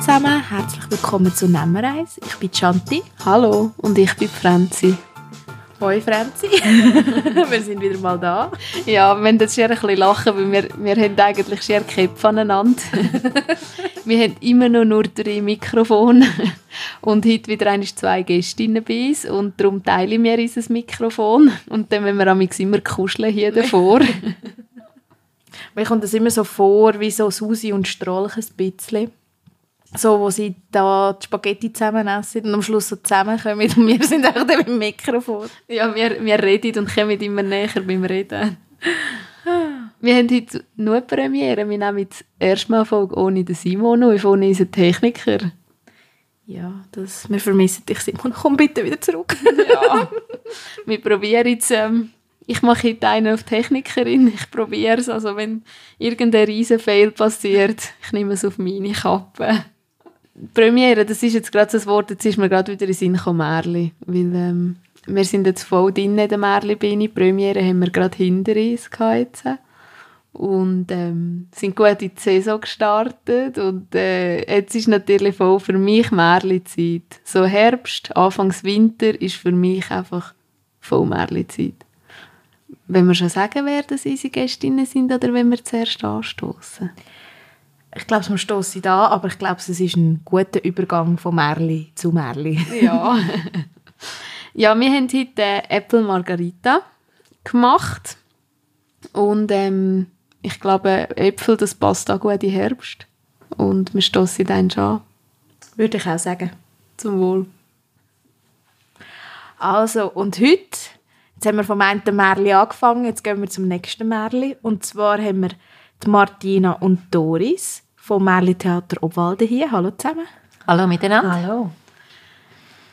Zusammen, herzlich willkommen zu Nemmereis. Ich bin Chanti. Hallo und ich bin Franzi. Hoi Franzi, wir sind wieder mal da. Ja, wir müssen jetzt sehr ein bisschen lachen, weil wir, wir haben eigentlich sehr Köpfe aneinander. wir haben immer noch nur drei Mikrofone und heute wieder eine zwei Gästinnen bei uns und darum teilen wir unser Mikrofon und dann müssen wir immer kuscheln hier davor. Mir kommt das immer so vor, wie so Susi und Strolch ein bisschen so, wo sie da die Spaghetti zusammen essen und am Schluss so zusammenkommen und wir sind auch da beim Mikrofon. Ja, wir, wir reden und kommen immer näher beim Reden. Wir haben heute nur Premiere. Wir nehmen jetzt erstmal Folge ohne den Simon auf, ohne unseren Techniker. Ja, das, wir vermissen dich, Simon. Komm bitte wieder zurück. ja, wir probieren jetzt... Ähm, ich mache heute einen auf Technikerin. Ich probiere es. Also wenn irgendein riesen Fail passiert, ich nehme es auf meine Kappe. Premiere, das ist jetzt gerade ein Wort, jetzt ist mir gerade wieder in Sinn gekommen, Märli. Weil ähm, wir sind jetzt voll drin in der Märli-Biene. Premiere haben wir gerade hinter uns jetzt. Und ähm, sind gut in die Saison gestartet. Und äh, jetzt ist natürlich voll für mich Märli-Zeit. So Herbst, Anfangs Winter ist für mich einfach voll Märli-Zeit. Wenn wir schon sagen, wer das unsere Gästinnen sind oder wenn wir zuerst anstoßen? Ich glaube, wir stoßen da, aber ich glaube, es ist ein guter Übergang von Merli zu Merli. ja. ja, wir haben heute äh, Apple Margarita gemacht und ähm, ich glaube, Äpfel, das passt auch gut im Herbst und wir stoßen dann schon an. Würde ich auch sagen. Zum Wohl. Also, und heute, jetzt haben wir vom einen Märli angefangen, jetzt gehen wir zum nächsten Märli. Und zwar haben wir die Martina und Doris vom Märli Theater Obwalde hier. Hallo zusammen. Hallo miteinander. Hallo.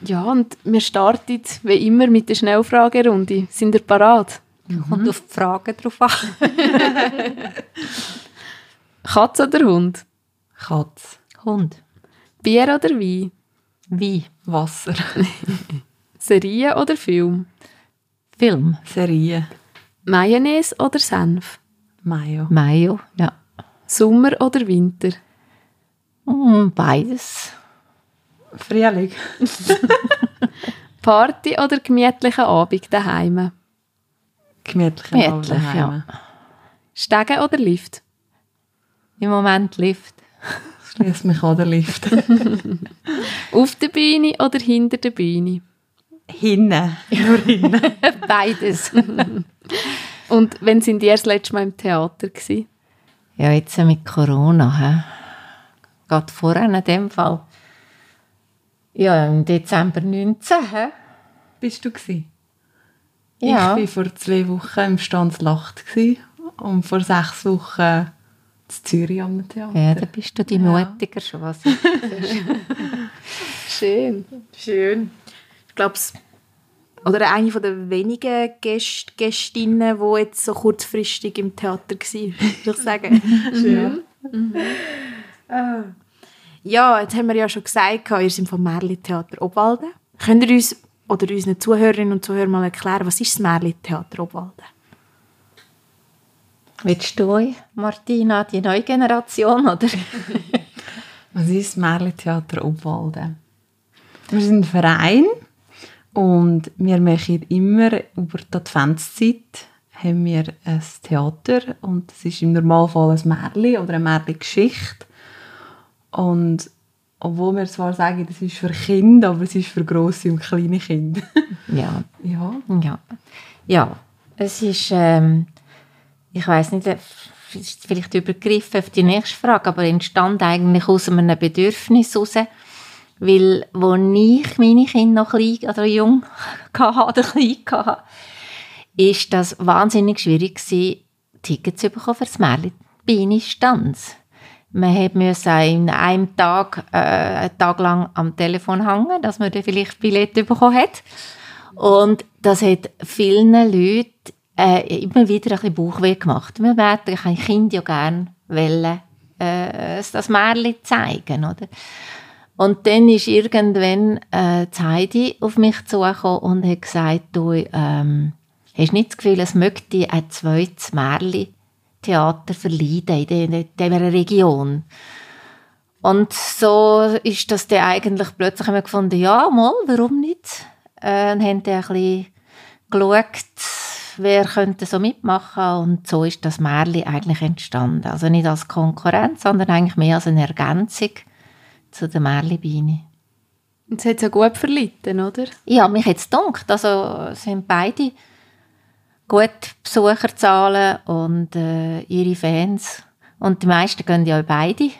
Ja, und wir starten wie immer mit der Schnellfragerunde. Sind ihr parat? Mhm. Kommt auf die Fragen drauf an. Katz oder Hund? Katz. Hund. Bier oder Wein? Wein. Wasser. Serie oder Film? Film. Serie. Mayonnaise oder Senf? Mayo. Mayo, ja. Sommer oder Winter? Mm, beides. Frühling. Party oder gemütlicher Abend daheim? Gemütlicher Gemütlich, Abend daheim. Ja. Stegen oder Lift? Im Moment Lift. Schließt mich an der Lift. Auf der Bühne oder hinter der Bühne? Hinten. Nur hinten. Beides. Und wenn sind die erst letztes Mal im Theater gewesen? Ja, jetzt mit Corona. He? Gerade vorher in dem Fall. Ja, im Dezember 19. He? Bist du gewesen? Ja. Ich war vor zwei Wochen im Stanzlacht und vor sechs Wochen in Zürich am Theater. Ja, da bist du die mutiger schon. Was Schön. Schön. Ich glaube, oder eine von der wenigen Gäst, Gästinnen, die jetzt so kurzfristig im Theater war, würde ich sagen. Schön. Mhm. Ah. Ja, jetzt haben wir ja schon gesagt, ihr seid vom Märli-Theater Obwalden. Könnt ihr uns oder unseren Zuhörerinnen und Zuhörern mal erklären, was ist das Märli-Theater Obwalden? Willst du, Martina, die neue Generation, oder? was ist das Märli-Theater Obwalden? Wir sind ein Verein und wir machen immer über die Adventszeit haben wir ein Theater und es ist im Normalfall ein Märchen oder eine Märchen-Geschichte. Und obwohl wir zwar sagen, das ist für Kinder, aber es ist für grosse und kleine Kinder. ja. ja. Ja. Ja. Es ist, ähm, ich weiß nicht, vielleicht übergriffen auf die nächste Frage, aber entstand eigentlich aus einem Bedürfnis heraus, weil, als ich meine Kinder noch klein oder jung hatte, oder klein das wahnsinnig schwierig gewesen, Tickets zu bekommen für das Märchen Biene Stanz. Man musste in einem Tag, äh, einen Tag lang am Telefon hängen, dass man dann vielleicht Billette bekommen hat. Und das hat vielen Leuten äh, immer wieder ein bisschen Bauchweh gemacht. Wir werden ein Kind ja gerne wollen, äh, das Märchen zeigen, oder? Und dann ist irgendwann äh, Heidi auf mich zugekommen und hat gesagt, du, ähm, hast nicht das Gefühl, es möchte ein zweites Märchen-Theater verleiden in dieser Region? Und so ist das dann eigentlich plötzlich haben wir gefunden, ja, mal, warum nicht? Äh, und haben dann ein bisschen geschaut, wer könnte so mitmachen und so ist das Märli eigentlich entstanden. Also nicht als Konkurrenz, sondern eigentlich mehr als eine Ergänzung zu der Märli-Biene. Und es hat ja gut verlitten, oder? Ja, mich hat es gedacht. Also es sind beide gut Besucherzahlen und äh, ihre Fans. Und die meisten gehen ja beide.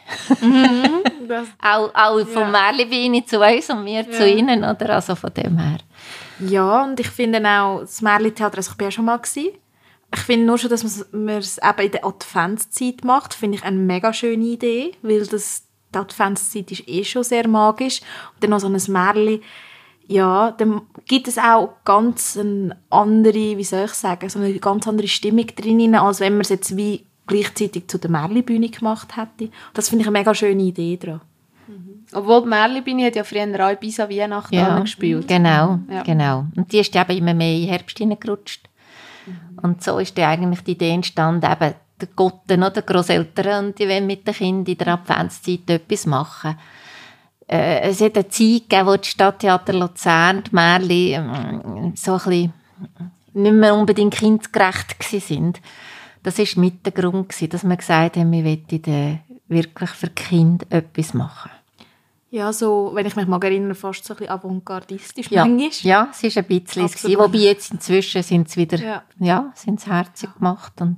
Das, auch auch vom Märli-Biene zu uns und wir zu ihnen, oder? Also von dem her. ja, und ich finde auch, das Märli-Theater, also ich bin ja schon mal gewesen. Ich finde nur schon, dass man es eben in der Adventszeit macht, finde ich eine mega schöne Idee, weil das, die Adventszeit ist eh schon sehr magisch. Und dann noch so ein Märli, ja, dann gibt es auch ganz eine andere, wie soll ich sagen, so eine ganz andere Stimmung drin, als wenn man es jetzt wie gleichzeitig zu der Märli-Bühne gemacht hätte. Das finde ich eine mega schöne Idee daran. Obwohl die Merlibini hat ja früher auch bis an Weihnachten Ja, gespielt. Genau, Ja. genau. Und die ist eben immer mehr in den Herbst hineingerutscht. Und so ist dann eigentlich die Idee entstanden, eben der Gotten oder Großeltern und die wollen mit den Kindern in der Adventszeit etwas machen. Äh, es hat eine Zeit gegeben, wo die Stadttheater Luzern, die Märli, ähm, so ein bisschen nicht mehr unbedingt kindgerecht sind. Das war mit der Grund, gewesen, dass wir gesagt haben, wir wollen äh, wirklich für die Kinder etwas machen. Ja, so, wenn ich mich mal erinnere, fast so ein bisschen avantgardistisch Ja, manchmal. ja es ist ein bisschen gewesen, wobei jetzt inzwischen sind sie wieder, Ja. ja, sind sie herzig gemacht und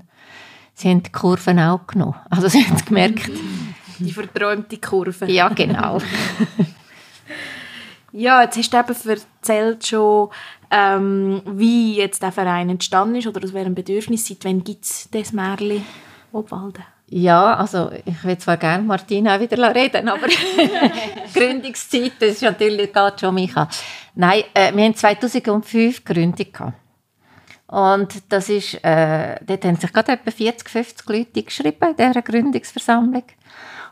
sie haben die Kurven auch genommen. Also sie haben gemerkt, Die verträumte Kurve. ja genau. Ja, jetzt hast du eben erzählt schon, ähm, wie jetzt der Verein entstanden ist oder aus welchem Bedürfnis. Seit wann gibt es das Märli Obwalden? Ja, also ich will zwar gerne Martina auch wieder reden, aber Gründungszeit, das ist natürlich geht schon Micha. Nein, äh, wir haben 2005 gegründet. gehabt. Und das ist, äh, dort haben sich gerade etwa 40, 50 Leute geschrieben in dieser Gründungsversammlung.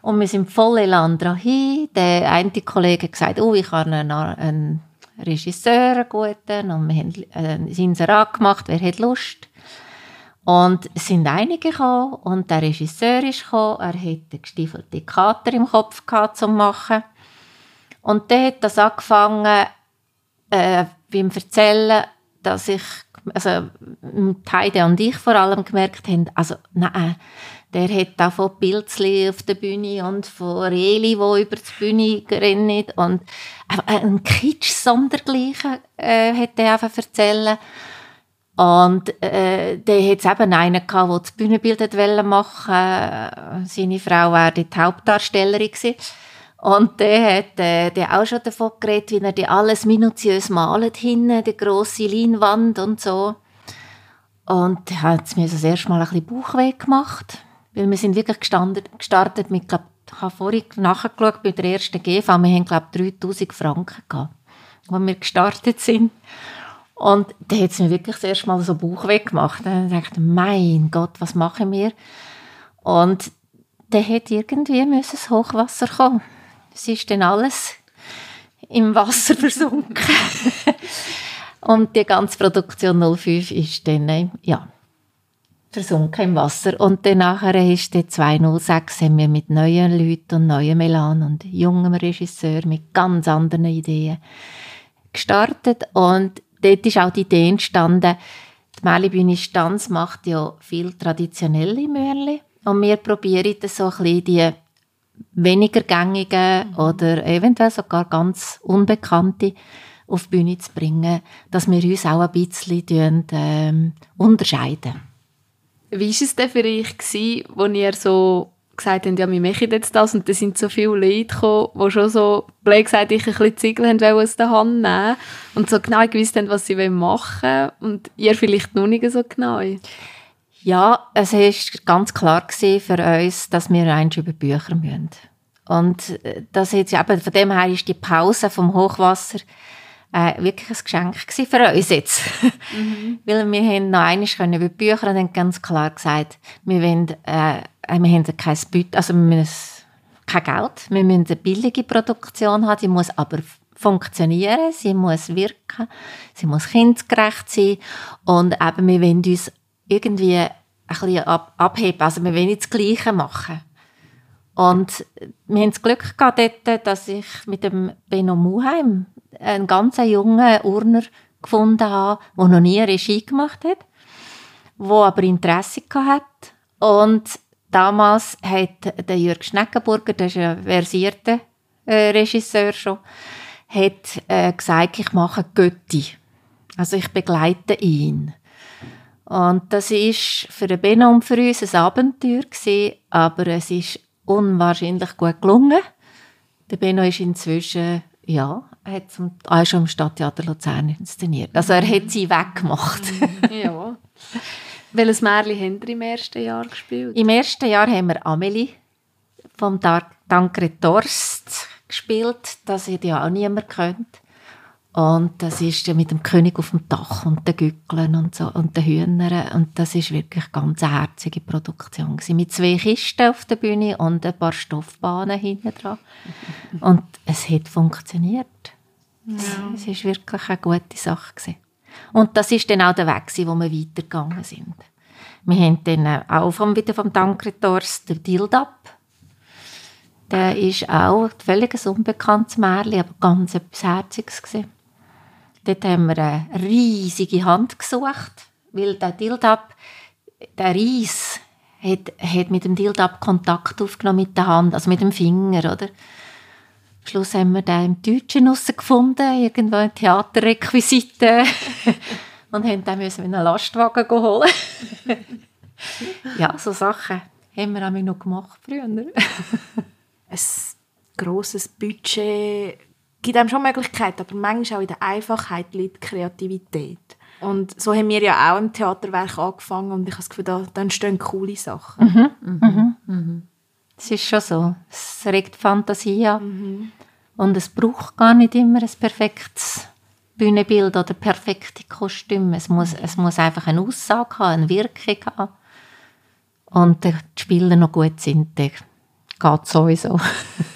Und wir sind voll Elan hin. Der eine Kollege hat gesagt, oh, ich habe einen, einen Regisseur, einen guten, und wir haben äh, Inserat gemacht, wer hat Lust? Und es sind einige gekommen und der Regisseur ist gekommen. Er hatte einen gestiefelten Kater im Kopf gehabt, zum machen. Und dann hat das angefangen, äh, beim Erzählen, dass ich, also Heide und ich vor allem gemerkt haben, also nein, der hat auch von Pilzli auf der Bühne und von Reli, die über die Bühne rennen und äh, ein Kitsch sondergleichen äh, hat er einfach erzählen. Und äh, dann hat eben einen gehabt, der das Bühnenbild machen wollte. Seine Frau war die Hauptdarstellerin. Gewesen. Und der hat äh, der auch schon davon geredet, wie er die alles minutiös malt hinten, die grosse Leinwand und so. Und da hat es mir das erste Mal ein bisschen Bauchweh gemacht. Weil wir sind wirklich gestartet, gestartet mit, glaub, ich habe vorhin nachgeschaut bei der ersten GV, wir haben, glaube ich, 3000 Franken gehabt, als wir gestartet sind. Und da hat es mir wirklich das erste Mal so Bauchweh gemacht. Dann dachte ich, mein Gott, was machen wir? Und dann hat irgendwie müssen das Hochwasser kommen. Es ist dann alles im Wasser versunken. Und die ganze Produktion 05 ist dann, äh, ja, versunken im Wasser. Und dann nachher ist der 206 haben wir mit neuen Leuten und neuen Melan und jungem Regisseur mit ganz anderen Ideen gestartet. Und dort ist auch die Idee entstanden, die Mälibühne Stanz macht ja viel traditionelle Mörli. Und wir probieren das so ein bisschen die weniger gängigen oder eventuell sogar ganz unbekannte auf die Bühne zu bringen, dass wir uns auch ein bisschen ähm, unterscheiden. Wie war es denn für euch, gewesen, wo ihr so gesagt habt, ja, wir machen jetzt das und da sind so viele Leute gekommen, die schon so, blöd gesagt, ich ein bisschen Ziegel haben aus der Hand nehmen und so genau gewusst haben, was sie machen wollen und ihr vielleicht noch nicht so genau. Ja, es war ganz klar für uns, dass wir eins über Bücher müssen. Und äh, das jetzt, eben, von dem her ist die Pause vom Hochwasser äh, wirklich ein Geschenk für uns jetzt. Weil wir haben noch eines können über Bücher und haben ganz klar gesagt, wir wollen, äh, wir haben kein Budget, also wir müssen kein Geld, wir müssen eine billige Produktion haben, die muss aber funktionieren, sie muss wirken, sie muss kindgerecht sein und eben wir wollen uns irgendwie ein bisschen ab abheben, also wir wollen nicht das Gleiche machen. Und wir haben das Glück gehabt dort, dass ich mit dem Benno Muheim einen ganz jungen Urner gefunden habe, der noch nie Regie gemacht hat, der aber Interesse hat. Und damals hat der Jürg Schneckenburger, der ist ein versierter äh, Regisseur schon, hat äh, gesagt, ich mache Götti. Also ich begleite ihn. Und das ist für den Benno und für uns ein Abenteuer gewesen, aber es ist unwahrscheinlich gut gelungen. Der Benno ist inzwischen, ja, hat zum, ah, schon im Stadttheater Luzern inszeniert. Also er hat sie weggemacht. ja. Welches Märchen habt ihr im ersten Jahr gespielt? Im ersten Jahr haben wir Amelie vom Tankred Dorst gespielt. Das hätte ja auch niemand kennt. Und das ist ja mit dem König auf dem Dach und den Gückeln und so und den Hühnern. Und das ist wirklich ganz eine herzige Produktion gewesen. Mit zwei Kisten auf der Bühne und ein paar Stoffbahnen hinten dran. Und es hat funktioniert. Ja. Es ist wirklich eine gute Sache gewesen. Und das ist dann auch der Weg, wo wir weitergegangen sind. Wir haben dann auch vom, wieder vom Dankretors den Dildab. Der ist auch völlig ein unbekanntes Märchen, aber ganz etwas Herziges gewesen. Dort haben wir eine riesige Hand gesucht, weil der Dildab, der Reis, hat, hat mit dem Dildab Kontakt aufgenommen mit der Hand, also mit dem Finger, oder? Am Schluss haben wir den im Deutschen gefunden, irgendwo in Theaterrequisite. und haben dann müssen einen Lastwagen holen. ja, so Sachen haben wir auch noch gemacht früher. ein grosses Budget gibt einem schon Möglichkeiten, aber manchmal auch in der Einfachheit liegt Kreativität. Und so haben wir ja auch im Theaterwerk angefangen und ich habe das Gefühl, da, da entstehen coole Sachen. Mhm. Mhm. Mhm. Das ist schon so. Es regt Fantasie an. Mhm. Und es braucht gar nicht immer ein perfektes Bühnenbild oder perfekte Kostüme. Es muss, es muss einfach eine Aussage haben, eine Wirkung haben. Und die Spieler noch gut sind, dann geht es sowieso.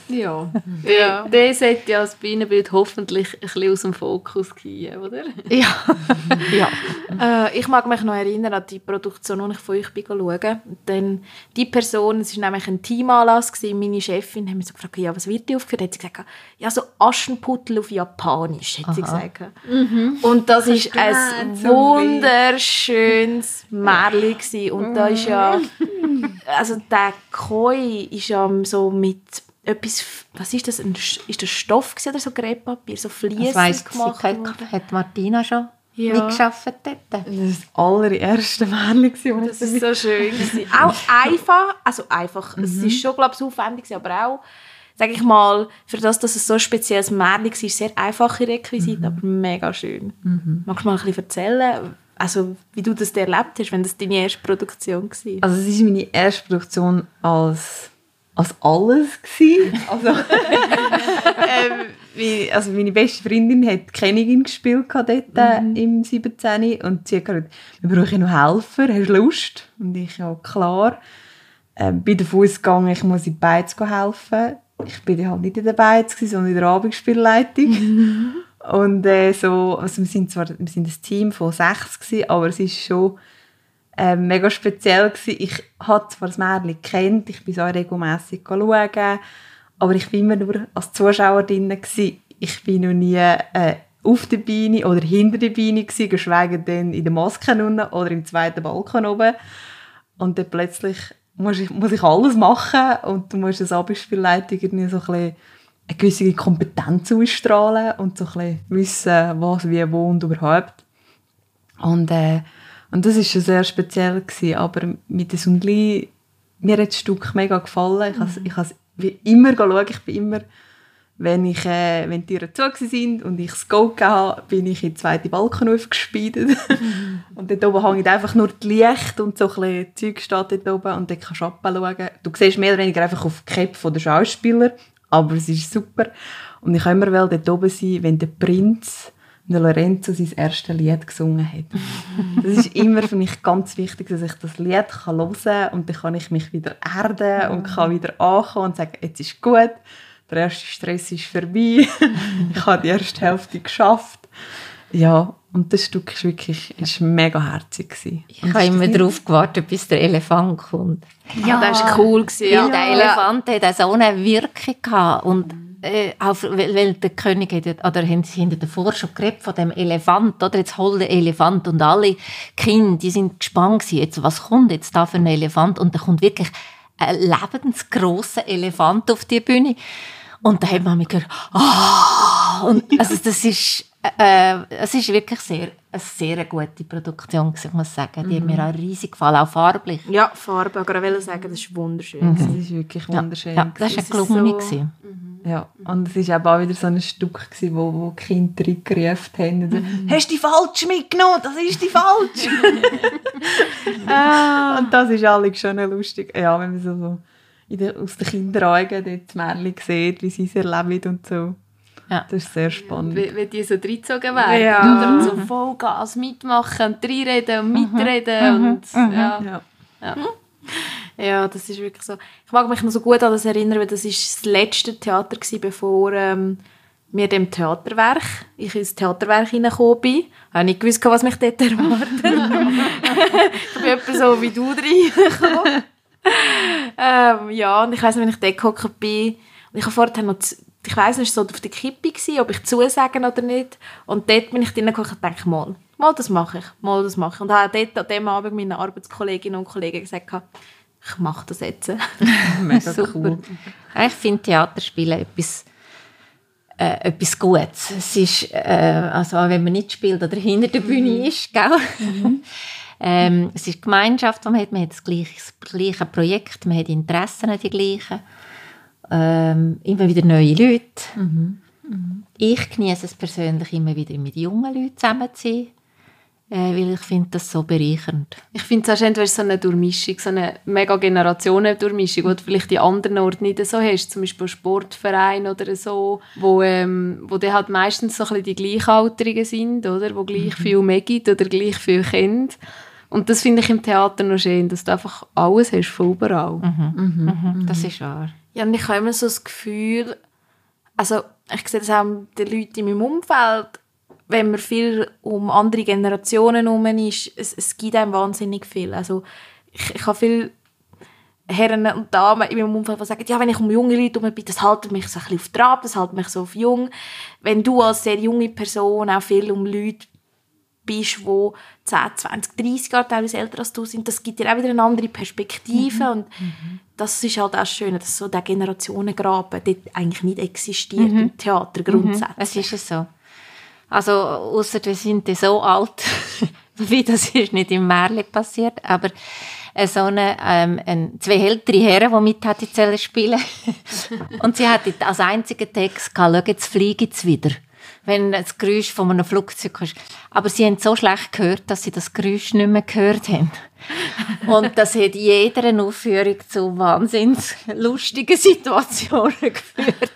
Ja. ja. Der sollte ja das Bienenbild hoffentlich ein bisschen aus dem Fokus gehen, oder? Ja. ja. Äh, ich mag mich noch erinnern an die Produktion, die ich von euch schauen Denn die Person, es war nämlich ein Teamanlass, meine Chefin, hat mich so gefragt, ja, was wird die aufgeführt? Hat sie gesagt, ja, so Aschenputtel auf Japanisch, hat sie gesagt. Mhm. Und das ist ein wunderschönes Märchen Und da ist ja, also der Koi ist ja so mit etwas, was ist das, ein, ist das Stoff oder so Grebpapier, so Fliesen gemacht hat, hat Martina schon ja. mitgearbeitet dort. Das war das allererste Märchen. Das ist so schön. auch einfach, also einfach, mhm. es ist schon, glaube ich, aufwendig, aber auch, sage ich mal, für das, dass es so ein spezielles Märchen war, sehr einfache Requisite, mhm. aber mega schön. Mhm. Magst du mal ein bisschen erzählen, also wie du das erlebt hast, wenn das deine erste Produktion war? Also es ist meine erste Produktion als als alles. Also, ähm, also meine beste Freundin hat Königin gespielt dort äh, mhm. im 17. Und sie hat gesagt, wir brauchen noch Helfer, hast du Lust? Und ich, ja klar. Ähm, bei der gegangen, ich muss in Beiz helfen. Ich bin halt nicht in der Beiz, sondern in der Abendspielleitung. Und äh, so, also wir sind zwar wir sind ein Team von sechs gewesen, aber es ist schon äh, mega speziell gewesen. Ich hatte zwar das Märchen kennt, ich bin so regelmässig schauen, aber ich war immer nur als Zuschauer drin. Gewesen. Ich bin noch nie äh, auf der Bühne oder hinter der Bühne gewesen, geschweige denn in der Maske unten oder im zweiten Balkon oben. Und dann plötzlich muss ich, muss ich alles machen und du musst als Abendspielleitung so ein bisschen eine gewisse Kompetenz ausstrahlen und so ein bisschen wissen, was, wie, wo und überhaupt. Und äh, und das war schon sehr speziell gewesen, aber mit der Sundli, mir hat das Stück mega gefallen. Ich mhm. habe wie immer schauen, ich bin immer, wenn, ich, äh, wenn die Türen zu sind und ich das Go hatte, bin ich in den zweiten Balkon aufgespeidet. Mhm. und dort oben hängt einfach nur die Licht und so ein bisschen Zeug steht dort oben und dort kannst du schauen. Du siehst mehr oder weniger einfach auf die Cap der Schauspieler, aber es ist super. Und ich kann immer dort oben sein, wenn der Prinz der Lorenzo sein erstes Lied gesungen hat. Das ist immer für mich ganz wichtig, dass ich das Lied kann hören kann und dann kann ich mich wieder erden und kann wieder ankommen und sagen, jetzt ist gut, der erste Stress ist vorbei, ich habe die erste Hälfte geschafft. Ja, und das Stück ist wirklich ist mega herzig. Gewesen. Ich habe immer darauf gewartet, bis der Elefant kommt. Ja, das war cool. Gewesen, Weil ja. der Elefant hat auch so eine Wirkung gehabt. Und äh, auch, weil, weil der König hat, ja- oder haben sie haben davor schon geredet von dem Elefant, oder? Jetzt hol der Elefant und alle Kinder, die sind gespannt gewesen, jetzt, was kommt jetzt da für ein Elefant? Und da kommt wirklich ein lebensgrosser Elefant auf die Bühne. Und da hat man mich gehört, ah! Und also das ist, äh, es ist wirklich sehr, eine sehr gute Produktion, ich muss sagen. Die hat mir auch riesig gefallen, auch farblich. ja, Farbe. Ich wollte sagen, das ist wunderschön. Das ist wirklich wunderschön. Ja, das war eine gelungene. so- gewesen. Ja, und es war eben auch wieder so ein Stück, gewesen, wo, wo die Kinder reingerufen haben. Und so, Hast du die falsch mitgenommen? Das ist die falsch! Und das ist alle schon lustig. Ja, wenn man so, so in der, aus den Kinderaugen dort die Märchen sieht, wie sie es erleben und so. Ja. Das ist sehr spannend. Wie, wie die so reingezogen werden. Ja. Oder? Und so Vollgas mitmachen und reinreden und mitreden. Und, ja. Ja. Ja, das ist wirklich so. Ich mag mich noch so gut an das erinnern, weil das ist das letzte Theater gewesen, bevor ähm, wir dem Theaterwerk, ich ins Theaterwerk hineingekommen bin. Ich habe nicht gewusst, was mich dort erwartet. ich bin etwa so wie du reingekommen. ähm, ja, und ich weiss noch, wenn ich dort gehockt bin, und ich habe vorher noch, ich weiss nicht, so auf der Kippe gewesen, ob ich zusagen oder nicht. Und dort bin ich drinnen gehockt und dachte, mal, mal, das mache ich, mal, das mache ich. Und habe dort an dem Abend meinen Arbeitskolleginnen und Kollegen gesagt, ich mache das jetzt. Mega Super. cool. Ja, Ich finde Theaterspielen etwas, äh, etwas Gutes. Es ist, äh, also auch wenn man nicht spielt oder hinter der Bühne ist, gell? ähm, es ist die Gemeinschaft, die man hat. Man hat das gleiche, das gleiche Projekt, man hat Interessen die gleichen. Ähm, immer wieder neue Leute. Ich genieße es persönlich immer wieder mit jungen Leuten zusammen zu sein, äh, weil ich finde das so bereichernd. Ich finde es auch schön, du hast so eine Durchmischung, so eine mega Generationen-Durchmischung, die du vielleicht in anderen Orten nicht so hast, zum Beispiel Sportverein oder so, wo, ähm, wo dann halt meistens so ein bisschen die Gleichaltrigen sind, oder, wo gleich viel mehr gibt oder gleich viel kennt. Und das finde ich im Theater noch schön, dass du einfach alles hast von überall. Mhm. Das ist wahr. Ja, und ich habe immer so das Gefühl, also ich sehe das auch den Leuten in meinem Umfeld, wenn man viel um andere Generationen herum ist, es, es gibt einem wahnsinnig viel. Also ich, ich habe viele Herren und Damen in meinem Umfeld, die sagen, ja, wenn ich um junge Leute herum bin, das hält mich so ein bisschen auf Trab, das hält mich so auf jung. Wenn du als sehr junge Person auch viel um Leute bist, die 10, 20, 30 Jahre teilweise älter als du sind, das gibt dir auch wieder eine andere Perspektive und das ist halt auch schön, dass so der Generationengraben dort eigentlich nicht existiert im Theater grundsätzlich. Es ist es so. Also, ausser wir sind so alt, wie das ist nicht im Märchen passiert, aber so eine, ähm, ein, zwei ältere Herren, die mit hätten sollen spielen Und sie hatten als einzigen Text gehabt, schau, jetzt fliege ich wieder. Wenn das Geräusch von einem Flugzeug ist. Aber sie haben so schlecht gehört, dass sie das Geräusch nicht mehr gehört haben. Und das hat jeder Aufführung zu wahnsinns lustigen Situationen geführt.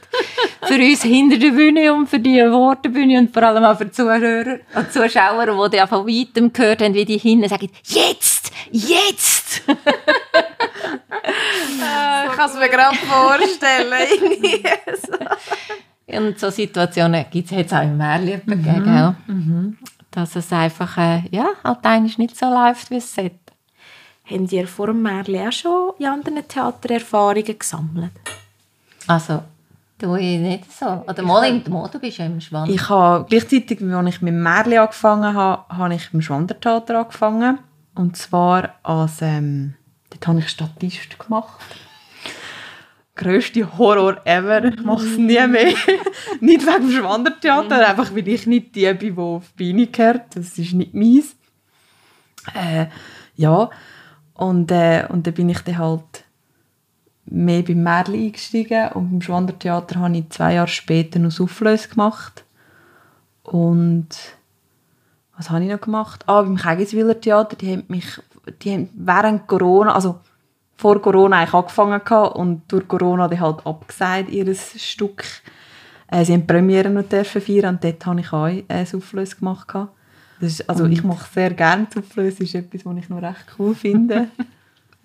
Für uns hinter der Bühne und für die vor der Bühne und vor allem auch für die Zuhörer und Zuschauer, die dann von weitem gehört haben, wie die hinten sagen, jetzt, jetzt! Ich kann es mir gerade vorstellen. Und so Situationen gibt es jetzt auch im Märchen gegeben, gell? Dass es einfach, äh, ja, halt eigentlich nicht so läuft, wie es sollte. Habt ihr vor dem Märchen auch schon in anderen Theatererfahrungen gesammelt? Also, du ich nicht so. Oder mal im Mo, du bist ja im Schwanz. Ich habe gleichzeitig, als ich mit dem Märchen angefangen habe, habe ich im Schwandertheater angefangen. Und zwar als, ähm, dort habe ich Statist gemacht. Grösste Horror ever. Ich mache es nie mehr. nicht wegen dem Schwandertheater, einfach weil ich nicht die bin, die auf die Beine gehört. Das ist nicht meins. Äh, ja, und, äh, und dann bin ich dann halt mehr beim Märchen eingestiegen und beim Schwandertheater habe ich zwei Jahre später noch Soufflöse gemacht. Und was habe ich noch gemacht? Ah, beim Kegiswiller Theater, die haben mich die haben während Corona, also vor Corona eigentlich angefangen gehabt und durch Corona die halt abgesagt, ihr Stück. Äh, sie haben die Premiere noch dürfen feiern und dort habe ich auch äh, Soufflöse gemacht. gehabt. Das ist, also ich mache sehr gerne Soufflöse, das ist etwas, was ich noch recht cool finde.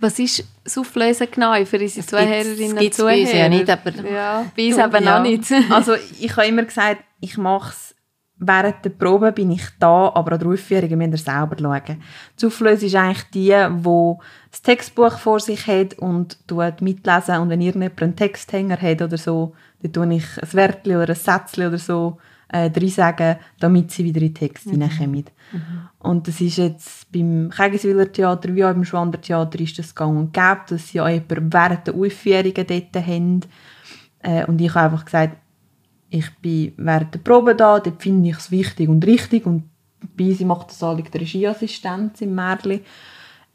Was ist Soufflöse genau für unsere Zuhörerinnen und gibt's bei uns Zuhörer? ja nicht, aber- Ja, bei uns eben Ja. auch nicht. also ich habe immer gesagt, ich mache es während der Probe bin ich da, aber an der Aufführung müsst ihr selber schauen. Die Auflösung ist eigentlich die, die das Textbuch vor sich hat und mitlesen und wenn irgendjemand einen Texthänger hat oder so, dann tue ich ein Wörtchen oder ein Sätzchen oder so äh, sagen, damit sie wieder in den Text mhm. hineinkommen. Mhm. Und das ist jetzt beim Kegeswiller Theater wie auch beim Schwander Theater ist das gang und gäbe, dass sie auch jemanden während der Aufführungen dort haben. Äh, und ich habe einfach gesagt, ich bin während der Probe da, dort finde ich es wichtig und richtig und bei sie macht das alle die Regieassistenz im Märli.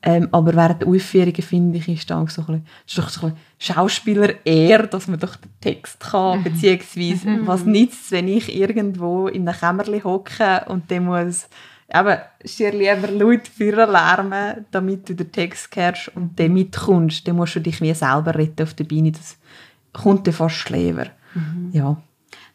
Ähm, aber während der Aufführungen, finde ich, ist, dann so ein bisschen, ist doch so ein Schauspieler eher, dass man doch den Text kann, mhm. beziehungsweise mhm. was nützt wenn ich irgendwo in einem Kämmerli hocke und dann muss eben, dir lieber laut Feuer lärmen, damit du den Text hörst und dann mitkommst. Dann musst du dich wie selber retten auf der Bühne. Das kommt dir fast schlever. Mhm. Ja.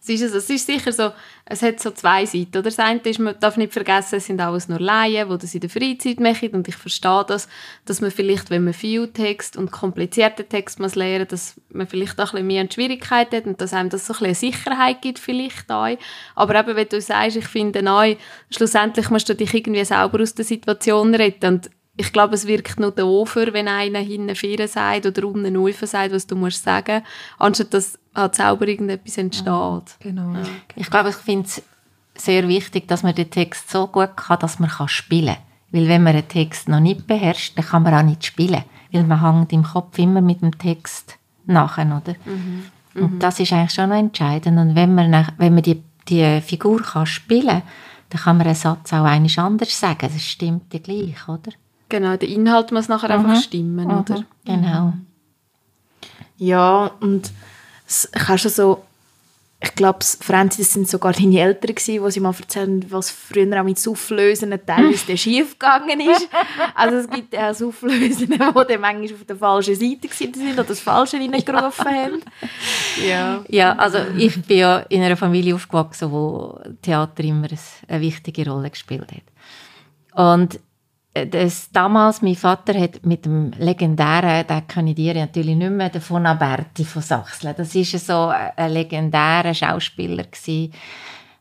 Es ist, es ist sicher so, es hat so zwei Seiten. Oder das eine ist, man darf nicht vergessen, es sind alles nur Laien, die das in der Freizeit machen. Und ich verstehe das, dass man vielleicht, wenn man viel Text und komplizierten Text muss lernen dass man vielleicht auch ein bisschen mehr Schwierigkeiten hat und dass einem das so ein bisschen Sicherheit gibt vielleicht auch. Aber eben, wenn du sagst, ich finde neu, schlussendlich musst du dich irgendwie selber aus der Situation retten. Und ich glaube, es wirkt nur doofer, wenn einer hinten vorne sagt oder unten rauf sagt, was du musst sagen, anstatt dass halt selber irgendetwas entsteht. Genau. Ja. Ich glaube, ich finde es sehr wichtig, dass man den Text so gut kann, dass man kann spielen kann. Weil wenn man einen Text noch nicht beherrscht, dann kann man auch nicht spielen. Weil man hängt im Kopf immer mit dem Text nachher, oder? Mhm. Und mhm. das ist eigentlich schon noch entscheidend. Und wenn man, nach, wenn man die, die Figur kann spielen kann, dann kann man einen Satz auch anders sagen. Das stimmt ja gleich, oder? Genau, der Inhalt muss nachher mhm. einfach stimmen, mhm. oder? Genau. Ja, und es kannst du so, ich glaube, Franzi, das sind sogar deine Eltern gewesen, wo sie mal erzählen, was früher auch mit Soufflösen teilweise schief gegangen ist. Also es gibt auch Soufflösen, die dann manchmal auf der falschen Seite sind oder das Falsche reingerufen haben. Ja. ja, also ich bin ja in einer Familie aufgewachsen, wo Theater immer eine wichtige Rolle gespielt hat. Und das, damals, mein Vater hat mit dem legendären, den kenne ich dir natürlich nicht mehr, den von Aberti von Sachsen. Das war so ein legendärer Schauspieler gewesen.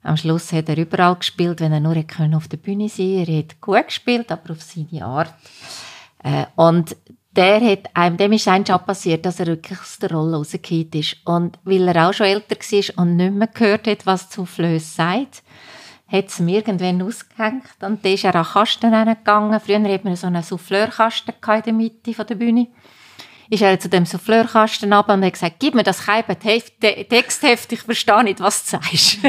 Am Schluss hat er überall gespielt, wenn er nur auf der Bühne sein konnte. Er hat gut gespielt, aber auf seine Art. Äh, und der hat einem, dem ist ein Job passiert, dass er wirklich aus der Rolle rausgefallen ist. Und weil er auch schon älter war und nicht mehr gehört hat, was zu Flöß sagt, hat es mir irgendwann ausgehängt und dann ist er an den Kasten gegangen. Früher hatten wir so einen Souffleurkasten in der Mitte der Bühne. Ist er zu dem Souffleurkasten runter und hat gesagt, gib mir das Keiben Textheft, ich verstehe nicht, was du sagst.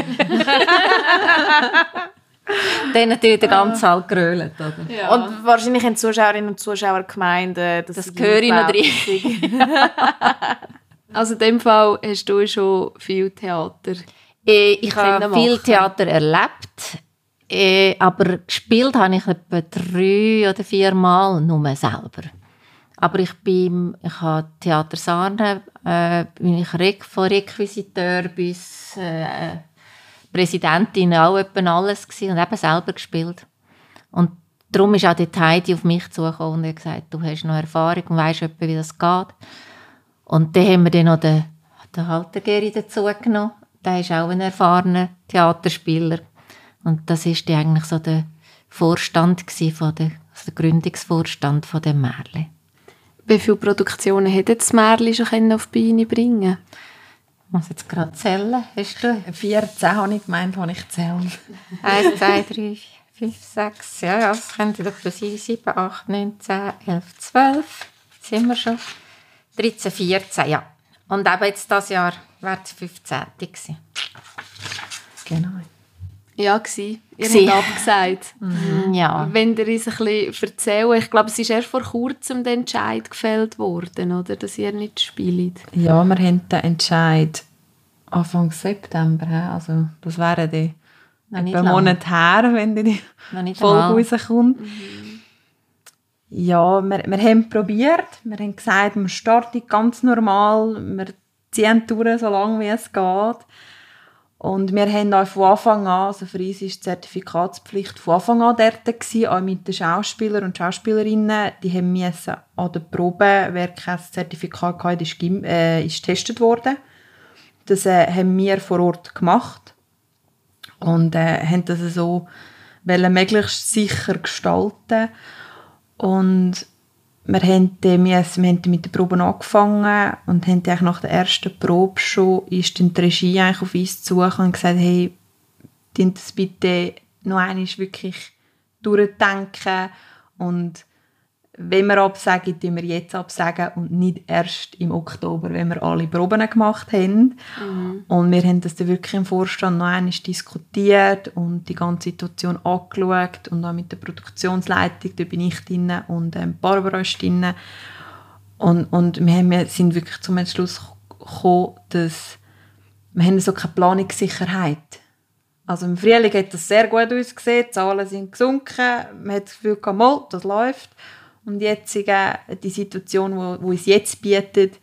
dann natürlich der ganze Saal gerölt. Ja. Und wahrscheinlich haben die Zuschauerinnen und Zuschauer gemeint, äh, dass das gehöre ich noch richtig. also in dem Fall hast du schon viel Theater ich habe viel Theater erlebt, äh, aber gespielt habe ich etwa drei oder vier Mal nur selber. Aber ich bin, ich habe Theater Sarne, äh, bin ich Re von Requisiteur bis äh, Präsidentin auch etwa alles gewesen und eben selber gespielt. Und darum ist auch die Heidi auf mich zugekommen und hat gesagt, du hast noch Erfahrung und weißt etwa, wie das geht. Und dann haben wir dann noch den, den Halter Geri dazu genommen der ist auch ein erfahrener Theaterspieler. Und das ist eigentlich so der Vorstand von der, also der Gründungsvorstand von dem Märli. Wie viele Produktionen hätte das Märli schon auf die Beine bringen Ich muss jetzt gerade zählen. Hast du? 14 habe ich gemeint, habe ich zählen. 1, 2, 3, 5, 6, ja, ja, das könnte doch sein. 7, 8, 9, 10, 11, 12. Jetzt sind wir schon. 13, 14, ja. Und eben jetzt dieses Jahr wäre es 15. gewesen. Genau. Ja, gsi. Ihr habt abgesagt. Mhm, ja. Wenn ihr uns ein bisschen erzählen, ich glaube, es ist erst vor kurzem der Entscheid gefällt worden, oder, dass ihr nicht spielt. Ja, wir haben den Entscheid Anfang September, also das wäre die ein Monat her, wenn die Folge rauskommt. Mhm. Ja, wir, wir haben probiert, wir haben gesagt, wir starten ganz normal, wir ziehen durch, so lange wie es geht. Und wir haben auch von Anfang an, also für uns war die Zertifikatspflicht von Anfang an dort, gewesen, auch mit den Schauspielern und Schauspielerinnen. Die haben müssen an der Probe, wer kein Zertifikat hatte, ist, äh, ist getestet worden. Das äh, haben wir vor Ort gemacht. Und äh, haben das so möglichst sicher gestalten. Und wir haben, dann, wir, haben mit der Probe angefangen und haben dann nach der ersten Probe schon ist die Regie eigentlich auf uns zugekommen und gesagt, hey, das bitte noch einmal wirklich durchdenken und wenn wir absagen, tun wir jetzt absagen und nicht erst im Oktober, wenn wir alle Proben gemacht haben. Mhm. Und wir haben das dann wirklich im Vorstand noch einmal diskutiert und die ganze Situation angeschaut und auch mit der Produktionsleitung, da bin ich drin und ähm, Barbara ist drin. Und, und wir, haben, wir sind wirklich zum Entschluss gekommen, dass wir haben so keine Planungssicherheit also im Frühling hat das sehr gut ausgesehen, die Zahlen sind gesunken, man hat das Gefühl, gehabt, das läuft. Und jetzt die Situation, die uns jetzt bietet,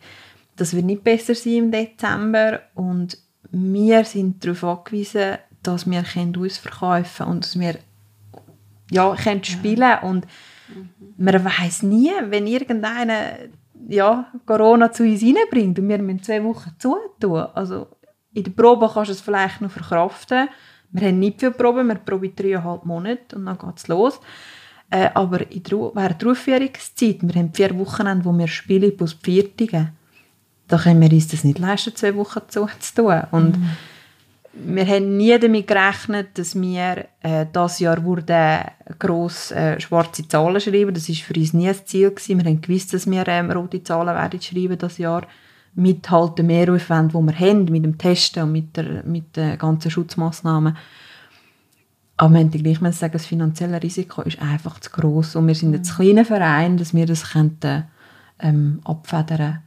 das wird nicht besser sein im Dezember. Und wir sind darauf angewiesen, dass wir ausverkaufen können und dass wir ja, können spielen. Und man weiß nie, wenn irgendeiner ja, Corona zu uns reinbringt und wir müssen zwei Wochen zutun. Also in der Probe kannst du es vielleicht noch verkraften, wir haben nicht viele Proben, wir proben dreieinhalb Monate und dann geht es los. Äh, aber in der, während der Aufführungszeit, wir haben vier Wochen, wo wir spielen plus Viertige, da können wir uns das nicht leisten, zwei Wochen zu, zu tun. Und mhm. wir haben nie damit gerechnet, dass wir äh, dieses Jahr wurde gross äh, schwarze Zahlen schreiben. Das war für uns nie das Ziel gewesen. Wir haben gewusst, dass wir ähm, rote Zahlen werden schreiben das Jahr mit halt dem Mehraufwand, den wir haben, mit dem Testen und mit, der, mit den ganzen Schutzmaßnahmen. Aber wir gleich muss sagen, das finanzielle Risiko ist einfach zu groß und wir sind ein kleiner Verein, dass wir das könnten, ähm, abfedern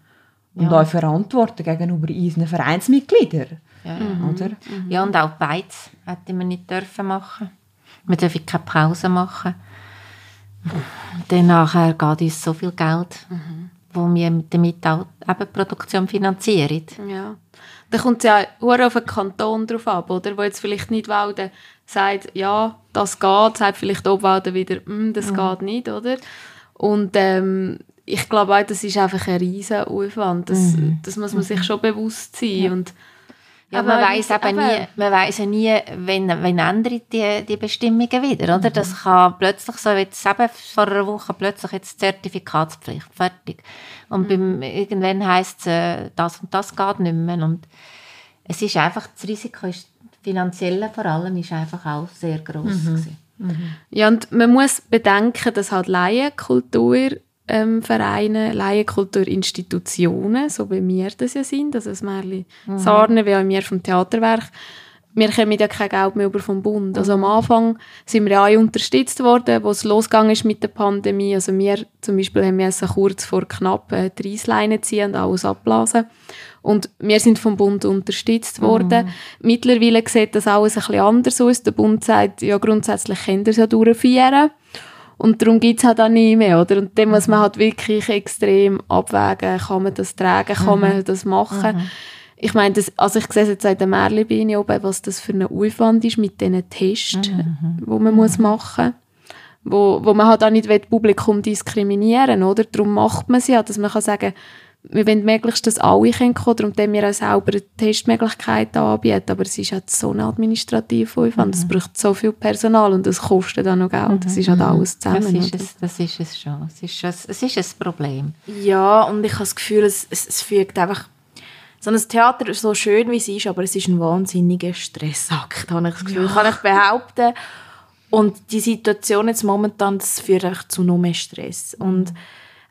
und ja. auch verantworten gegenüber unseren Vereinsmitgliedern. Ja, mhm. oder? Mhm. ja und auch Beiz hätten wir nicht dürfen machen. Wir dürfen keine Pause machen. Dann nachher geht uns so viel Geld. Mhm wo wir damit auch eben Produktion finanzieren. Ja. Da kommt es ja auch auf den Kanton drauf ab, oder? Wo jetzt vielleicht nicht Walden sagt, ja, das geht, sagt vielleicht Obwalden wieder, mm, das mhm. geht nicht, oder? Und ähm, ich glaube auch, das ist einfach ein riesen Aufwand. Das, mhm. das muss man sich mhm. schon bewusst sein. Ja. Und ja, man weiß aber nie, man weiß ja nie, wenn, wenn ändern die, die Bestimmungen wieder, oder? Mhm. Das kann plötzlich so, jetzt eben vor einer Woche plötzlich jetzt Zertifikatspflicht, fertig. Und mhm. beim, irgendwann heisst es, äh, das und das geht nicht mehr. Und es ist einfach, das Risiko ist, finanzielle vor allem, ist einfach auch sehr gross mhm. Mhm. Ja, und man muss bedenken, dass halt Laienkultur ähm, Vereine, Laienkulturinstitutionen, so wie wir das ja sind, also das Märli mhm. Sarne, wie auch wir vom Theaterwerk, wir kommen ja kein Geld mehr über vom Bund. Also am Anfang sind wir ja auch unterstützt worden, wo es losgegangen ist mit der Pandemie. Also wir zum Beispiel haben wir kurz vor knapp äh, die Reissleine ziehen und alles abblasen. Und wir sind vom Bund unterstützt worden. Mhm. Mittlerweile sieht das alles ein bisschen anders aus. Der Bund sagt, ja grundsätzlich es ja durchführen. Und darum gibt es halt auch nie mehr, oder? Und dann muss man halt wirklich extrem abwägen, kann man das tragen, kann mhm. man das machen. Mhm. Ich meine, das, also ich sehe jetzt seit der Märlebiene oben, was das für ein Aufwand ist mit diesen Tests, mhm. wo man muss machen wo, wo man halt auch nicht das Publikum diskriminieren oder? Darum macht man sie ja, dass man kann sagen wir wollen möglichst, dass alle kommen können, darum können wir auch selber Testmöglichkeiten anbieten, aber es ist halt so ein administrativer Aufwand, es mhm. braucht so viel Personal und es kostet auch noch Geld, das ist halt mhm. alles zusammen. Das ist, es, das ist es schon, es ist, es, es ist ein Problem. Ja, und ich habe das Gefühl, es, es, es fügt einfach so ein Theater ist so schön, wie es ist, aber es ist ein wahnsinniger Stressakt, habe ich das Gefühl, ja. kann ich behaupten. Und die Situation jetzt momentan, das führt einfach zu noch mehr Stress. Und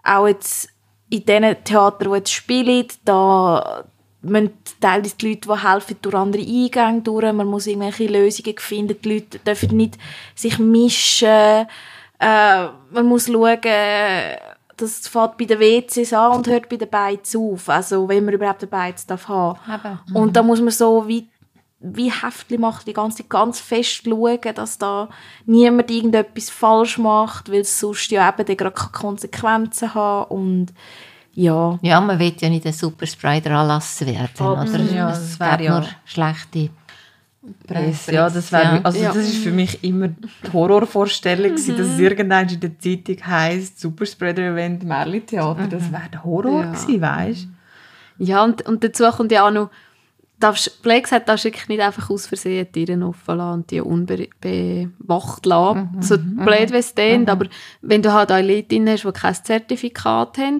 auch jetzt in diesen Theatern, die jetzt spielen, da müssen teilweise die Leute, die helfen, durch andere Eingänge durch. Man muss irgendwelche Lösungen finden. Die Leute dürfen nicht sich mischen. Äh, man muss schauen, das fängt bei den WCs an und hört bei den Beiz auf. Also, wenn man überhaupt einen Beiz darf haben. Mhm. Und da muss man so wie wie Heftli macht, die ganze Zeit ganz fest schauen, dass da niemand irgendetwas falsch macht, weil es sonst ja eben gerade Konsequenzen haben und ja. Ja, man will ja nicht ein Superspreader anlassen werden, oh, oder? Ja, das wäre ja nur schlechte Presse. Ja, das wäre, ja. also das ist für mich immer die Horrorvorstellung mhm. dass es irgendwann in der Zeitung heisst, Superspreader-Event, Merli-Theater, mhm. das wäre der Horror ja. gewesen, weißt Ja, und, und dazu kommt ja auch noch, darfst, Blake gesagt, darfst du nicht einfach aus Versehen die Türen offen lassen und die unbewacht lassen. Mhm. So blöd, wie es klingt, aber wenn du halt auch Leute drin hast, die kein Zertifikat haben,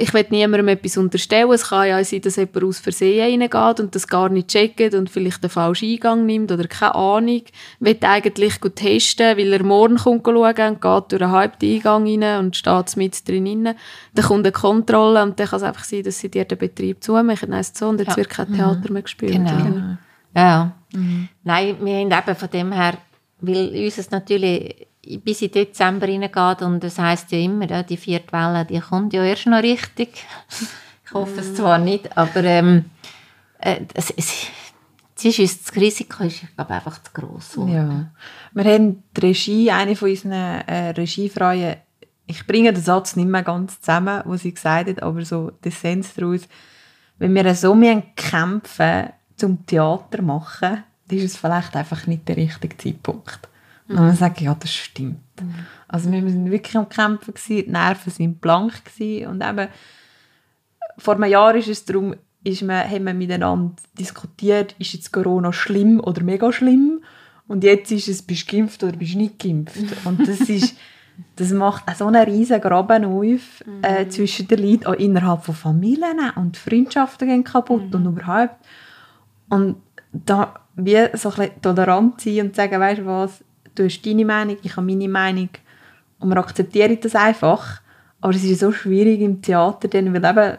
ich will niemandem etwas unterstellen. Es kann ja auch sein, dass jemand aus Versehen reingeht und das gar nicht checkt und vielleicht den falschen Eingang nimmt oder keine Ahnung. Will eigentlich gut testen, weil er morgen kommt schauen und geht durch einen halben Eingang rein und steht mit drin rein. Dann kommt eine Kontrolle und dann kann es einfach sein, dass sie dir den Betrieb zumachen. Dann so und jetzt Ja. wird kein Theater mehr gespielt. Genau. oder? Ja. Nein, wir haben eben von dem her, weil uns es natürlich bis in Dezember reingeht und das heisst ja immer, die vierte Welle, die kommt ja erst noch richtig. Ich hoffe es zwar nicht, aber ähm, äh, es, es, ist das Risiko ist, glaube, einfach zu gross. Ja. Wir haben die Regie, eine von unseren äh, Regiefreien, ich bringe den Satz nicht mehr ganz zusammen, was sie gesagt hat, aber so die Essenz daraus, wenn wir so kämpfen zum Theater machen, dann ist es vielleicht einfach nicht der richtige Zeitpunkt. Und dann sagen, ja, das stimmt. Also wir waren wirklich am Kämpfen, gewesen, die Nerven waren blank gewesen, und eben vor einem Jahr ist es darum, ist man, haben wir miteinander diskutiert, ist jetzt Corona schlimm oder mega schlimm und jetzt ist es, bist du geimpft oder bist du nicht geimpft. Und das ist, das macht auch so einen riesen Graben auf äh, zwischen den Leuten, auch innerhalb von Familien und Freundschaften gehen kaputt und überhaupt. Und da wie so ein bisschen tolerant sein und sagen, weißt du was, du hast deine Meinung, ich habe meine Meinung und wir akzeptieren das einfach. Aber es ist so schwierig im Theater, dann, weil eben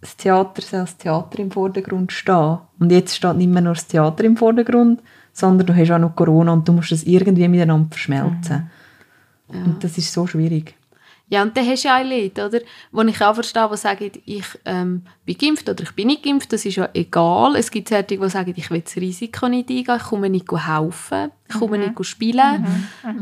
das Theater soll als Theater im Vordergrund stehen. Und jetzt steht nicht mehr nur das Theater im Vordergrund, sondern du hast auch noch Corona und du musst das irgendwie miteinander verschmelzen. Und das ist so schwierig. Ja, und dann hast du ja auch Leute, oder? Wo ich auch verstehe, die sagen, ich ähm, bin geimpft oder ich bin nicht geimpft, das ist ja egal. Es gibt solche, die sagen, ich will das Risiko nicht eingehen, ich komme nicht helfen, ich komme nicht spielen.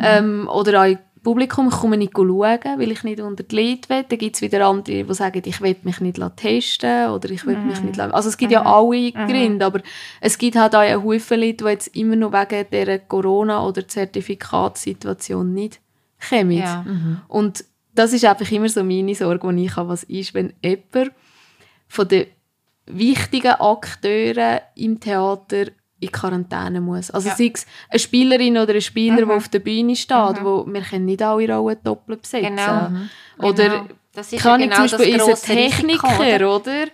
Ähm, oder auch Publikum, ich komme nicht schauen, weil ich nicht unter die Leute will. Dann gibt es wieder andere, die sagen, ich will mich nicht testen oder ich will mich nicht... Also es gibt ja alle Gründe, aber es gibt halt auch einen Haufen Leute, die jetzt immer noch wegen dieser Corona- oder Zertifikatssituation nicht kommen. Ja. Und das ist einfach immer so meine Sorge, die ich habe, was ist, wenn jemand von den wichtigen Akteuren im Theater in Quarantäne muss. Also sei es eine Spielerin oder ein Spieler, der auf der Bühne steht, wo wir können nicht alle Rollen doppelt besetzen. Genau. Oder Genau. Das ist kann ja ich genau zum Beispiel das grosse Risiko, Techniker, oder? oder?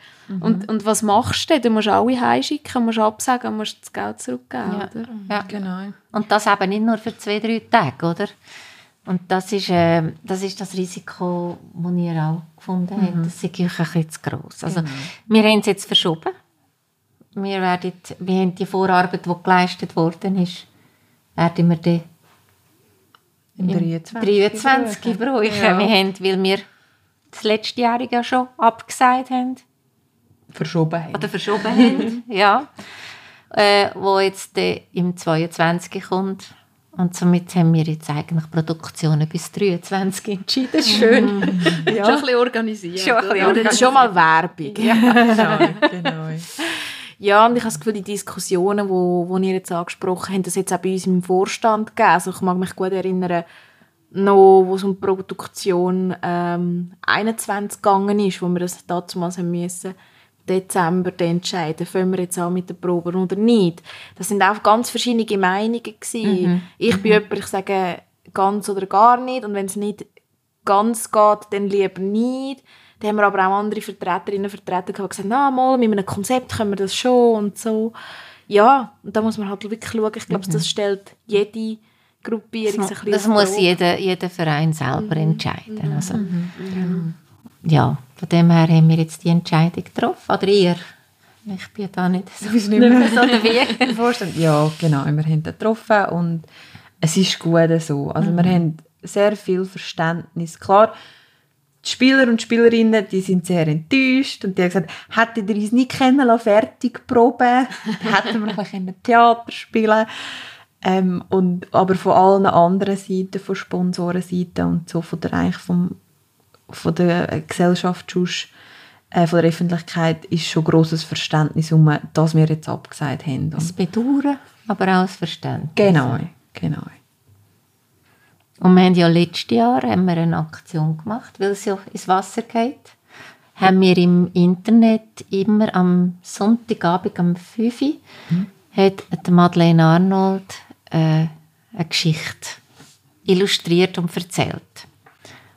Und, und was machst du? Du musst alle heimschicken, musst absagen, musst das Geld zurückgeben, Ja. oder? Ja. Genau. Und das eben nicht nur für zwei, drei Tage, oder? Und das ist, äh, das, ist das Risiko, das ihr auch gefunden habt. Das ist euch ein bisschen zu gross. Also, Wir haben es jetzt verschoben. Wir, werden, wir haben die Vorarbeit, die geleistet worden ist, werden wir die Im im 23. 23 brauchen. Ja. Wir haben, weil wir das letzte Jahr ja schon abgesagt haben. Verschoben haben. oder verschoben haben, ja, äh, wo jetzt äh, im 22 kommt. Und somit haben wir jetzt eigentlich Produktionen bis 23 entschieden. Schön. Schon ein bisschen organisiert. Schon ein bisschen? Ja, ist schon mal Werbung. Ja, genau, genau. ja und ich habe das Gefühl, die Diskussionen, die wo, wo ihr jetzt angesprochen habt, das jetzt auch bei uns im Vorstand gegeben. Also ich mag mich gut erinnern, noch, wo es um die Produktion ähm, 21 gegangen ist, wo wir das damals haben müssen, Dezember entscheiden, fangen wir jetzt an mit den Proben oder nicht. Das sind auch ganz verschiedene Meinungen gewesen. Ich bin jemand, ich sage ganz oder gar nicht und wenn es nicht ganz geht, dann lieber nicht. Dann haben wir aber auch andere Vertreterinnen und Vertreter gehabt, die gesagt haben, na mal, mit einem Konzept können wir das schon und so. Ja, und da muss man halt wirklich schauen. Ich glaube, das stellt jede Gruppierung Das, ein mu- das bisschen muss jeder, jeder Verein selber entscheiden. Also, Ja, von dem her haben wir jetzt die Entscheidung getroffen. Oder ihr? Ich bin da nicht so, nicht mehr so der Weg. Ja, genau. Wir haben ihn getroffen und es ist gut so. Also wir haben sehr viel Verständnis. Klar, die Spieler und Spielerinnen, die sind sehr enttäuscht und die haben gesagt, hättet ihr uns nicht kennen lassen, fertig proben, hätten wir noch ein bisschen Theater spielen ähm, und Aber von allen anderen Seiten, von Sponsorenseite und so, von der, eigentlich vom, von der Gesellschaft sonst, äh, von der Öffentlichkeit, ist schon grosses Verständnis, um, dass wir jetzt abgesagt haben. Und Das Bedauern, aber auch das Verständnis. Genau, genau. Und wir haben ja letztes Jahr haben wir eine Aktion gemacht, weil es ja ins Wasser geht. haben wir im Internet immer am Sonntagabend um 5 Uhr hat die Madeleine Arnold äh, eine Geschichte illustriert und erzählt.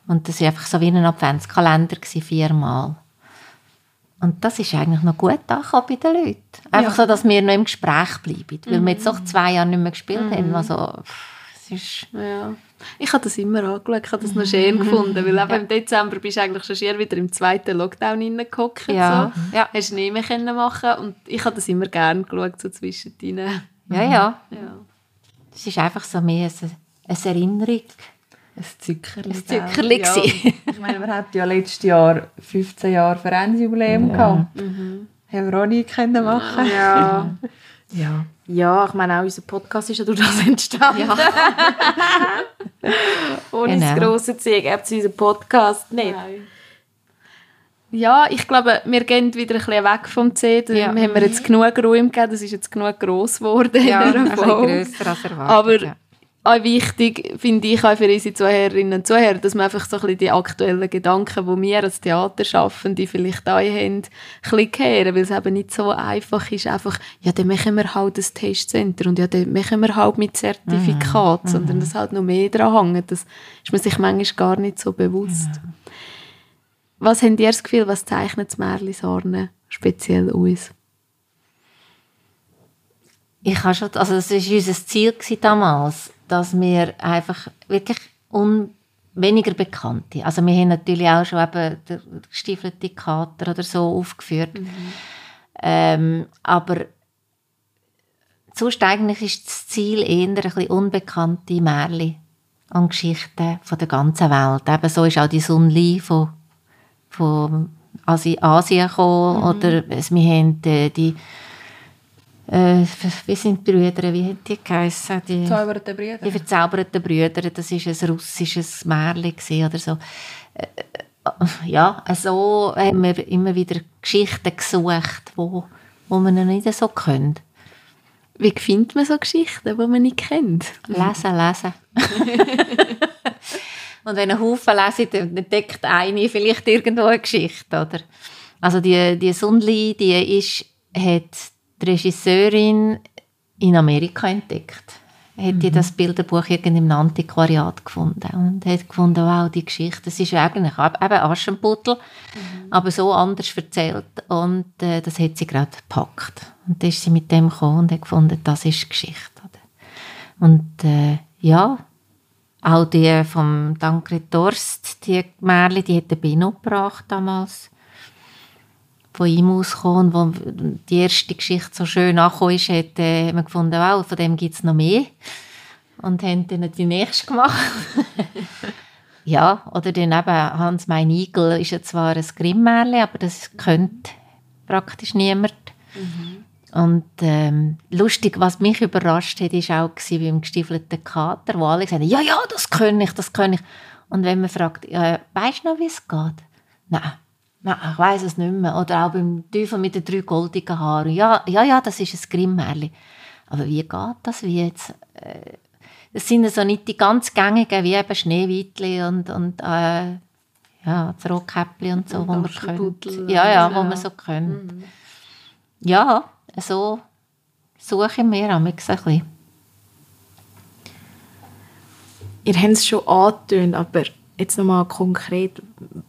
Und das war einfach so wie ein Adventskalender, viermal. Und das ist eigentlich noch gut angekommen bei den Leuten. Einfach so, dass wir noch im Gespräch bleiben. Weil wir jetzt auch zwei Jahre nicht mehr gespielt haben. Also, es ist... Ja. Ich habe das immer angeschaut, ich habe das noch schön gefunden, weil eben im Dezember bist du eigentlich schon eher wieder im zweiten Lockdown reingehockt. Ja. So. Ja. Hast du nicht mehr können machen und ich habe das immer gerne geschaut, so zwischendrin. Ja, ja. Ja. Es ist einfach so mehr eine, eine Erinnerung. Ein Zückerli. Ein Zückerli Ja. Ich meine, wir hatten ja letztes Jahr 15 Jahre Vereinsjubiläum gehabt. Haben wir auch nie können machen. Ja. Ja. ja, ich meine, auch unser Podcast ist ja durch das entstanden. Ohne das Genau. grosse Ziel gäbe es unseren Podcast nicht. Ja, ich glaube, wir gehen wieder ein bisschen weg vom C. Da Ja. haben wir jetzt genug Räume gegeben, das ist jetzt genug gross geworden Ja, in ein bisschen grösser als erwartet. Aber ja. Auch wichtig finde ich auch für unsere Zuhörerinnen und Zuhörer, dass man einfach so ein bisschen die aktuellen Gedanken, die wir als Theaterschaffende vielleicht auch haben, ein bisschen kehren, weil es eben nicht so einfach ist, einfach, ja, dann machen wir halt das Testcenter und ja, dann machen wir halt mit Zertifikat, sondern dass halt noch mehr dran hängt. Das ist man sich manchmal gar nicht so bewusst. Was habt ihr das Gefühl, was zeichnet das Märli Sarne speziell aus? Ich habe schon, also das war unser Ziel damals, dass wir einfach wirklich un, weniger Bekannte, also wir haben natürlich auch schon eben den gestiefelte Kater oder so aufgeführt, ähm, aber sonst eigentlich ist das Ziel eher ein bisschen unbekannte Märchen und Geschichten von der ganzen Welt. Eben so ist auch die Sun Li von, von Asi Asien gekommen, oder es- wir haben die, die äh, wie sind die Brüder, wie haben die geheissen? Die, Zauberte Brüder. die verzauberten Brüder, das war ein russisches Märchen oder so. Äh, Ja, so haben wir immer wieder Geschichten gesucht, wo, wo man nicht so kennt. Wie findet man so Geschichten, die man nicht kennt? Lesen, lesen. Und wenn ein Haufen lesen, dann entdeckt eine vielleicht irgendwo eine Geschichte, oder? Also die, die Sundli, die ist, hat Regisseurin in Amerika entdeckt. Hat die das Bilderbuch irgendwie im Antiquariat gefunden und hat gefunden, wow, die Geschichte, das ist eigentlich eben Aschenputtel, aber so anders erzählt und äh, das hat sie gerade gepackt. Und dann ist sie mit dem gekommen und hat gefunden, das ist Geschichte. Und äh, ja, auch die vom Dankred Dorst, die Märchen, die hat der Bino gebracht damals. Von ihm ausgekommen, wo die erste Geschichte so schön angekommen ist, hat äh, man gefunden, wow, von dem gibt es noch mehr. Und haben dann die nächste gemacht. ja, oder dann eben Hans Mein Igel ist ja zwar ein Grimm-Märchen, aber das kennt praktisch niemand. Und ähm, lustig, was mich überrascht hat, ist auch gewesen, beim gestiefelten Kater, wo alle gesagt haben, ja, ja, das kann ich, das kann ich. Und wenn man fragt, ja, weißt du noch, wie es geht? Nein, nein, ich weiß es nicht mehr. Oder auch beim Teufel mit den drei goldigen Haaren. Ja, ja, ja, das ist ein Grimmärli. Aber wie geht das? Wie jetzt? Äh, das sind so nicht die ganz gängigen, wie eben Schneewittli und, und äh, ja, das Rotkäppli und so, Und wo man. Ja, ja, wo so. man so kennt. Ja, so suche ich mir am ein bisschen. Ihr habt es schon angetönt, aber jetzt nochmal konkret,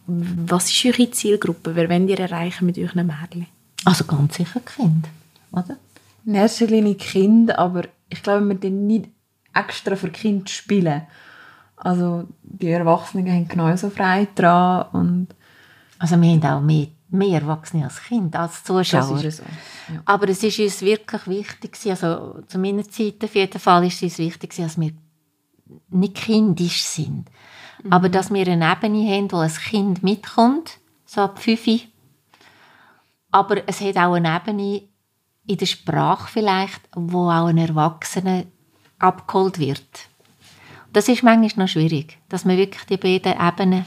was ist eure Zielgruppe? Wer wollt ihr erreichen mit euren Märchen? Also ganz sicher Kind, oder? In erster Linie Kind, aber ich glaube, wir dann nicht extra für Kind spielen. Also die Erwachsenen haben genauso frei dran und Also wir haben auch mehr, mehr Erwachsene als Kind, als Zuschauer. das ist so. Ja. Aber es ist uns wirklich wichtig, also zu meiner Zeit auf jeden Fall ist es uns wichtig, dass wir nicht kindisch sind. Aber dass wir eine Ebene haben, wo ein Kind mitkommt, so ab 5. Aber es hat auch eine Ebene in der Sprache vielleicht, wo auch ein Erwachsener abgeholt wird. Das ist manchmal noch schwierig, dass man wirklich die beiden Ebenen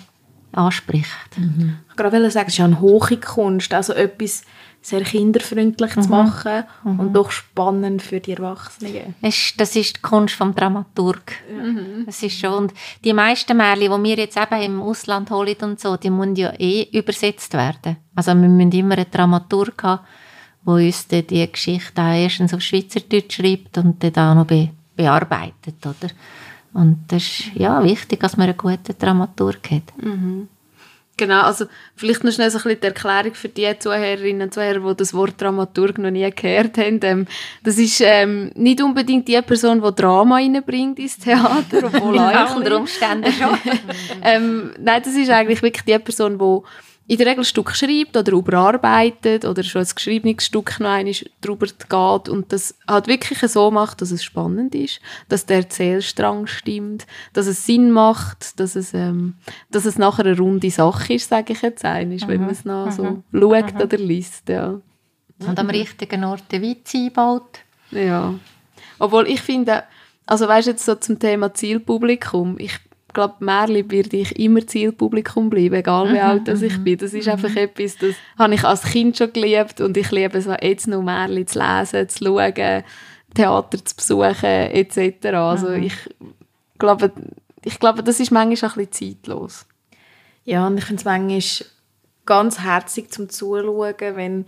anspricht. Ich wollte gerade sagen, es ist ja eine hohe Kunst, also etwas sehr kinderfreundlich zu machen und doch spannend für die Erwachsenen. Das ist, das ist die Kunst vom Dramaturg. Das ist schon. Und die meisten Märchen, die wir jetzt eben im Ausland holen und so, die müssen ja eh übersetzt werden. Also wir müssen immer einen Dramaturg haben, der uns dann die Geschichte auch erstens auf Schweizerdeutsch schreibt und dann auch noch be bearbeitet, oder? Und das ist ja wichtig, dass man einen guten Dramaturg hat. Genau, also vielleicht noch schnell so ein bisschen die Erklärung für die Zuhörerinnen und Zuhörer, die das Wort Dramaturg noch nie gehört haben. Ähm, das ist ähm, nicht unbedingt die Person, die Drama reinbringt ins Theater, obwohl Ja, eigentlich. unter Umständen schon. ähm, nein, das ist eigentlich wirklich die Person, die in der Regel ein Stück schreibt oder überarbeitet oder schon ein geschriebenes Stück noch einmal drüber geht und das halt wirklich so macht, dass es spannend ist, dass der Erzählstrang stimmt, dass es Sinn macht, dass es, ähm, dass es nachher eine runde Sache ist, sage ich jetzt einmal, wenn man es noch so schaut oder liest. Ja. Und am richtigen Ort den Witz einbaut. Ja. Obwohl ich finde, also weißt du jetzt so zum Thema Zielpublikum, ich glaube, Märli werde ich immer Zielpublikum bleiben, egal wie alt das ich bin. Das ist einfach etwas, das habe ich als Kind schon geliebt und ich liebe es auch jetzt noch Märli zu lesen, zu schauen, Theater zu besuchen etc. Also ich glaube, ich glaube, das ist manchmal auch ein bisschen zeitlos. Ja, und ich finde es manchmal ganz herzig zum Zuschauen, wenn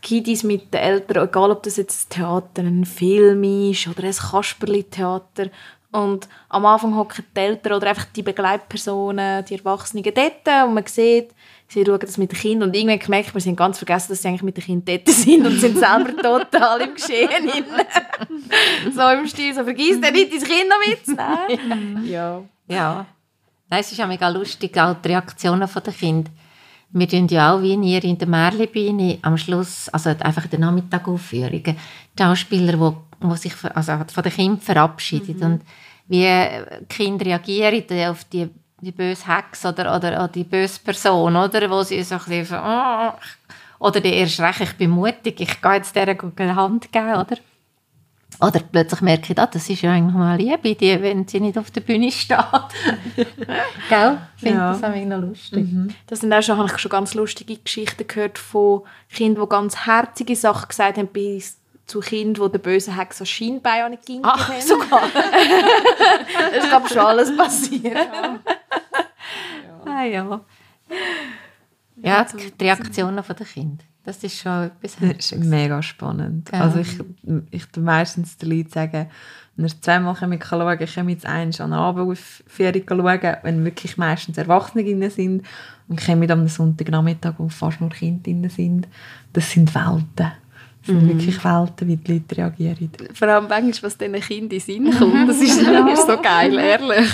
Kiddies mit den Eltern, egal ob das jetzt ein Theater, ein Film ist oder ein Kasperli-Theater, und am Anfang hocken die Eltern oder einfach die Begleitpersonen, die Erwachsenen dort und man sieht, sie schauen das mit den Kindern und irgendwann merkt man, sie haben ganz vergessen, dass sie eigentlich mit den Kindern dort sind und sind selber total im Geschehen so im Stil, so vergiss dir nicht, dein Kind noch mitzunehmen. ja. Ja. Nein, es ist auch mega lustig, auch die Reaktionen der Kinder. Wir tun ja auch wie ihr in der Märlibühne am Schluss, also einfach in der Nachmittagaufführungen, die Schauspieler, die, die sich von- also von den Kindern verabschieden. Und wie die Kinder reagieren auf die, die böse Hex oder, oder, die böse Person, oder, wo sie so ein bisschen «Oh», oder die erst recht, ich bin mutig, ich gehe jetzt dieser Hand geben, oder? Oder plötzlich merke ich, ah, das ist ja eigentlich mal Liebe, die, wenn sie nicht auf der Bühne steht. Gell? Ich finde Ja. das auch noch lustig. Das sind auch schon, habe ich schon ganz lustige Geschichten gehört von Kindern, die ganz herzige Sachen gesagt haben, bis zu Kindern, die der böse Hex so Schienbein nicht ging. Ach, sogar. Das ist, glaube ich, schon alles passiert. Ah, ja. Ja, die Reaktionen der Kinder. Das ist schon etwas Das ist mega spannend. Ja. Also ich, ich tu meistens den Leuten sagen, wenn ihr zweimal schauen könnt, ich komme jetzt eins an eine Abendaufführung schauen, wenn wirklich meistens Erwachsene sind und komme am Sonntagnachmittag, wo fast nur Kinder sind. Das sind Welten. Sind wirklich Welten, wie die Leute reagieren. Vor allem manchmal, was diesen Kindern in den Sinn kommt. Das ist, das ist so geil, ehrlich.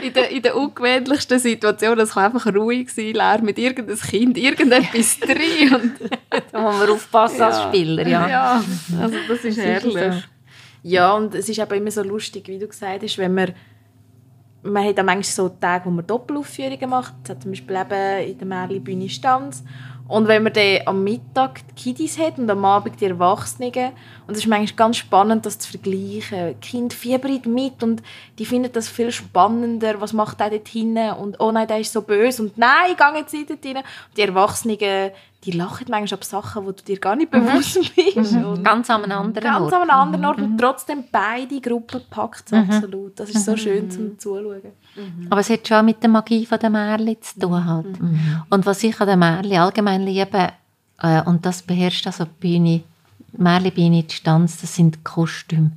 In der, in der ungewöhnlichsten Situation, das kann einfach ruhig sein, leer mit irgendeinem Kind, irgendetwas drin. Und, Da muss man aufpassen als Spieler, ja. ja, also das ist herrlich. Ja, und es ist aber immer so lustig, wie du gesagt hast, wenn man man hat auch manchmal so Tage, wo man Doppelaufführungen macht. Es hat zum Beispiel eben in der Märli-Bühne Stanz. Und wenn man dann am Mittag die Kiddies hat und am Abend die Erwachsenen, und es ist manchmal ganz spannend, das zu vergleichen. Die Kinder fiebern mit und die finden das viel spannender. Was macht der dort hinten? Und oh nein, der ist so böse. Und nein, gehe jetzt nicht dort rein. Und die Erwachsenen, die lachen manchmal ab Sachen, wo du dir gar nicht bewusst bist. Und Ganz an einem anderen ganz Ort. an einem anderen Ort und trotzdem beide Gruppen packt es absolut. Das ist so schön zum Zuschauen. Aber es hat schon mit der Magie von der Märli zu tun. Halt. Und was ich an der Märli allgemein liebe, äh, und das beherrscht also die Bühne, Märli-Bühne, die Stanz, das sind Kostüme.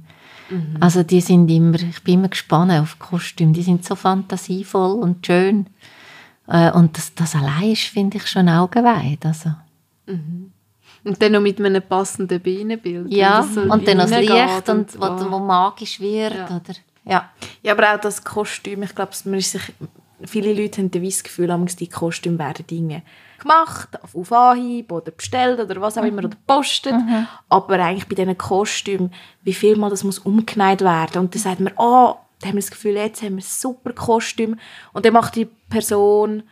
Also die sind immer, ich bin immer gespannt auf Kostüme, die sind so fantasievoll und schön. Äh, und das, das allein ist, finde ich, schon augenweit. Also. Und dann noch mit einem passenden Bienenbild. Ja, das so und dann noch das Licht, und, wo, wow. wo magisch wird. Ja. Oder? Ja. Ja, aber auch das Kostüm, ich glaube, man ist sich, viele Leute haben das Gefühl, dass die Kostüme werden Dinge gemacht, auf, auf Anhieb oder bestellt oder was auch immer, oder postet. Aber eigentlich bei diesen Kostümen, wie viel mal das muss umgenäht werden. Und dann sagt man, oh, da haben wir das Gefühl, jetzt haben wir ein super Kostüm. Und dann macht die Person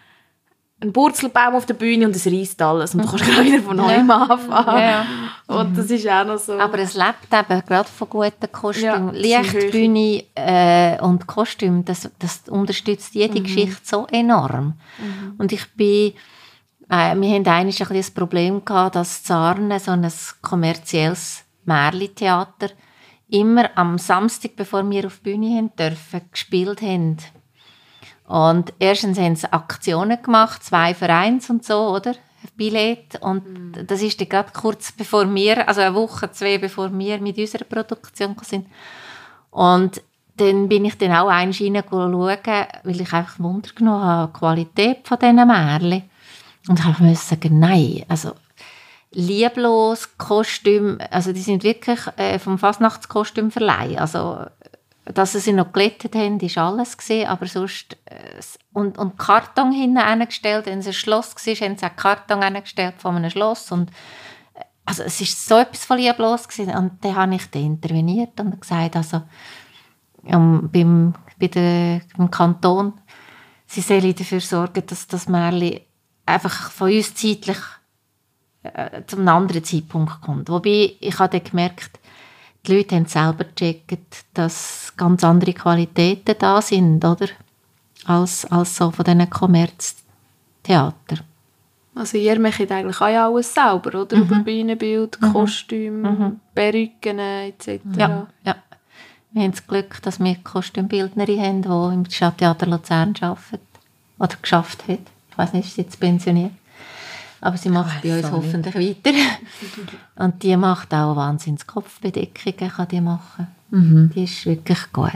einen Burzelbaum auf der Bühne und es reißt alles. Und du kannst gleich wieder von neuem anfangen. Ja. Und das ist auch noch so. Aber es lebt eben gerade von guten Kostümen. Ja, das sind Licht, hohe- Bühne äh, und Kostüm, das, das unterstützt jede Mhm. Geschichte so enorm. Und ich bin Äh, wir hatten ein bisschen das Problem, gehabt, dass Zarne, so ein kommerzielles Märli-Theater, immer am Samstag, bevor wir auf die Bühne haben dürfen, gespielt haben. Und erstens haben sie Aktionen gemacht, zwei Vereins und so, oder? Billett. Und das ist dann gerade kurz bevor wir, also eine Woche, zwei bevor wir mit unserer Produktion sind. Und dann bin ich dann auch einmal schauen, weil ich einfach Wunder genommen habe, die Qualität von diesen Märchen. Und ich musste sagen, nein, also lieblos Kostüm, also die sind wirklich äh, vom Fastnachtskostüm verleihen. Also dass sie noch glättet haben, ist alles gesehen, aber sonst äh, und, und Karton hinten angestellt, wenn es ein Schloss war, haben sie auch Karton angestellt von einem Schloss und äh, also es ist so etwas von lieblos gewesen. und dann habe ich dann interveniert und gesagt, also um, beim, bei der, beim Kanton, sie sollen dafür sorgen, dass das Märchen einfach von uns zeitlich äh, zu einem anderen Zeitpunkt kommt. Wobei, ich habe dann gemerkt, die Leute haben selber gecheckt, dass ganz andere Qualitäten da sind, oder? Als, als so von diesen Kommerztheater. Also ihr macht eigentlich auch alles selber, oder? Mhm. Über Bühnenbild, Kostüme, Mhm. Perücken etc. Ja, ja. Wir haben das Glück, dass wir Kostümbildnerin haben, die im Stadttheater Luzern arbeitet. Oder geschafft hat. Ich weiß nicht, ist sie jetzt pensioniert. Aber sie macht bei uns auch nicht. hoffentlich weiter. Und die macht auch wahnsinns Kopfbedeckungen, kann die machen. Mhm. Die ist wirklich gut.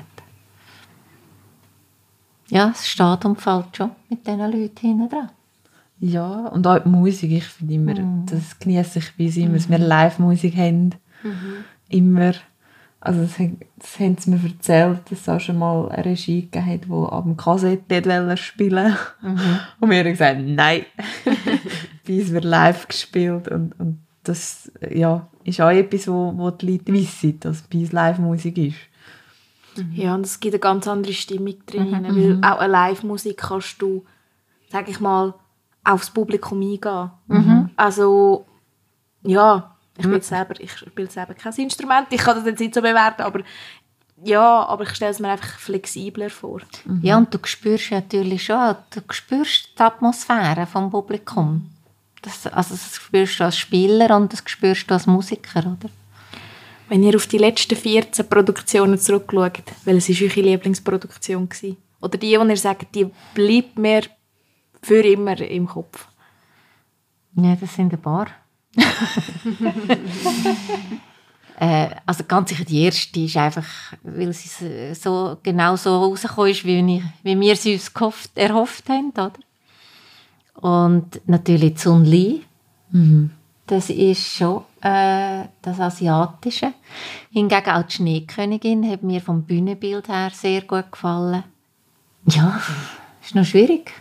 Ja, es steht und fällt schon mit diesen Leuten hinten dran. Ja, und auch die Musik, ich finde immer, das genieße ich bei immer, dass wir Live-Musik haben. Immer. Also das, haben- das haben sie mir erzählt, dass es auch schon mal eine Regie gegeben hat, die ab dem Kassette nicht wollte spielen Und wir haben gesagt, nein. bei uns wird live gespielt und, und das ja, ist auch etwas, wo, wo die Leute wissen, dass bei uns Live-Musik ist. Ja, und es gibt eine ganz andere Stimmung drin, weil auch eine Live-Musik kannst du, sag ich mal, aufs Publikum eingehen. Also, ja, ich, jetzt selber, ich spiele selber kein Instrument, ich kann das jetzt nicht so bewerten, aber ja, aber ich stelle es mir einfach flexibler vor. Ja, und du spürst natürlich schon, du spürst die Atmosphäre vom Publikum. Das, also das spürst du als Spieler und das spürst du als Musiker, oder? Wenn ihr auf die letzten 14 Produktionen zurückschaut, welches war eure Lieblingsproduktion? Gewesen? Oder die, wo ihr sagt, die bleibt mir für immer im Kopf? Ja, das sind ein paar. äh, also ganz sicher die erste ist einfach, weil sie so, genau so rausgekommen ist, wie, ich, wie wir sie uns gehofft, erhofft haben, oder? Und natürlich Zun Li. Das ist schon äh, das Asiatische. Hingegen auch die Schneekönigin hat mir vom Bühnenbild her sehr gut gefallen. Ja, ist noch schwierig.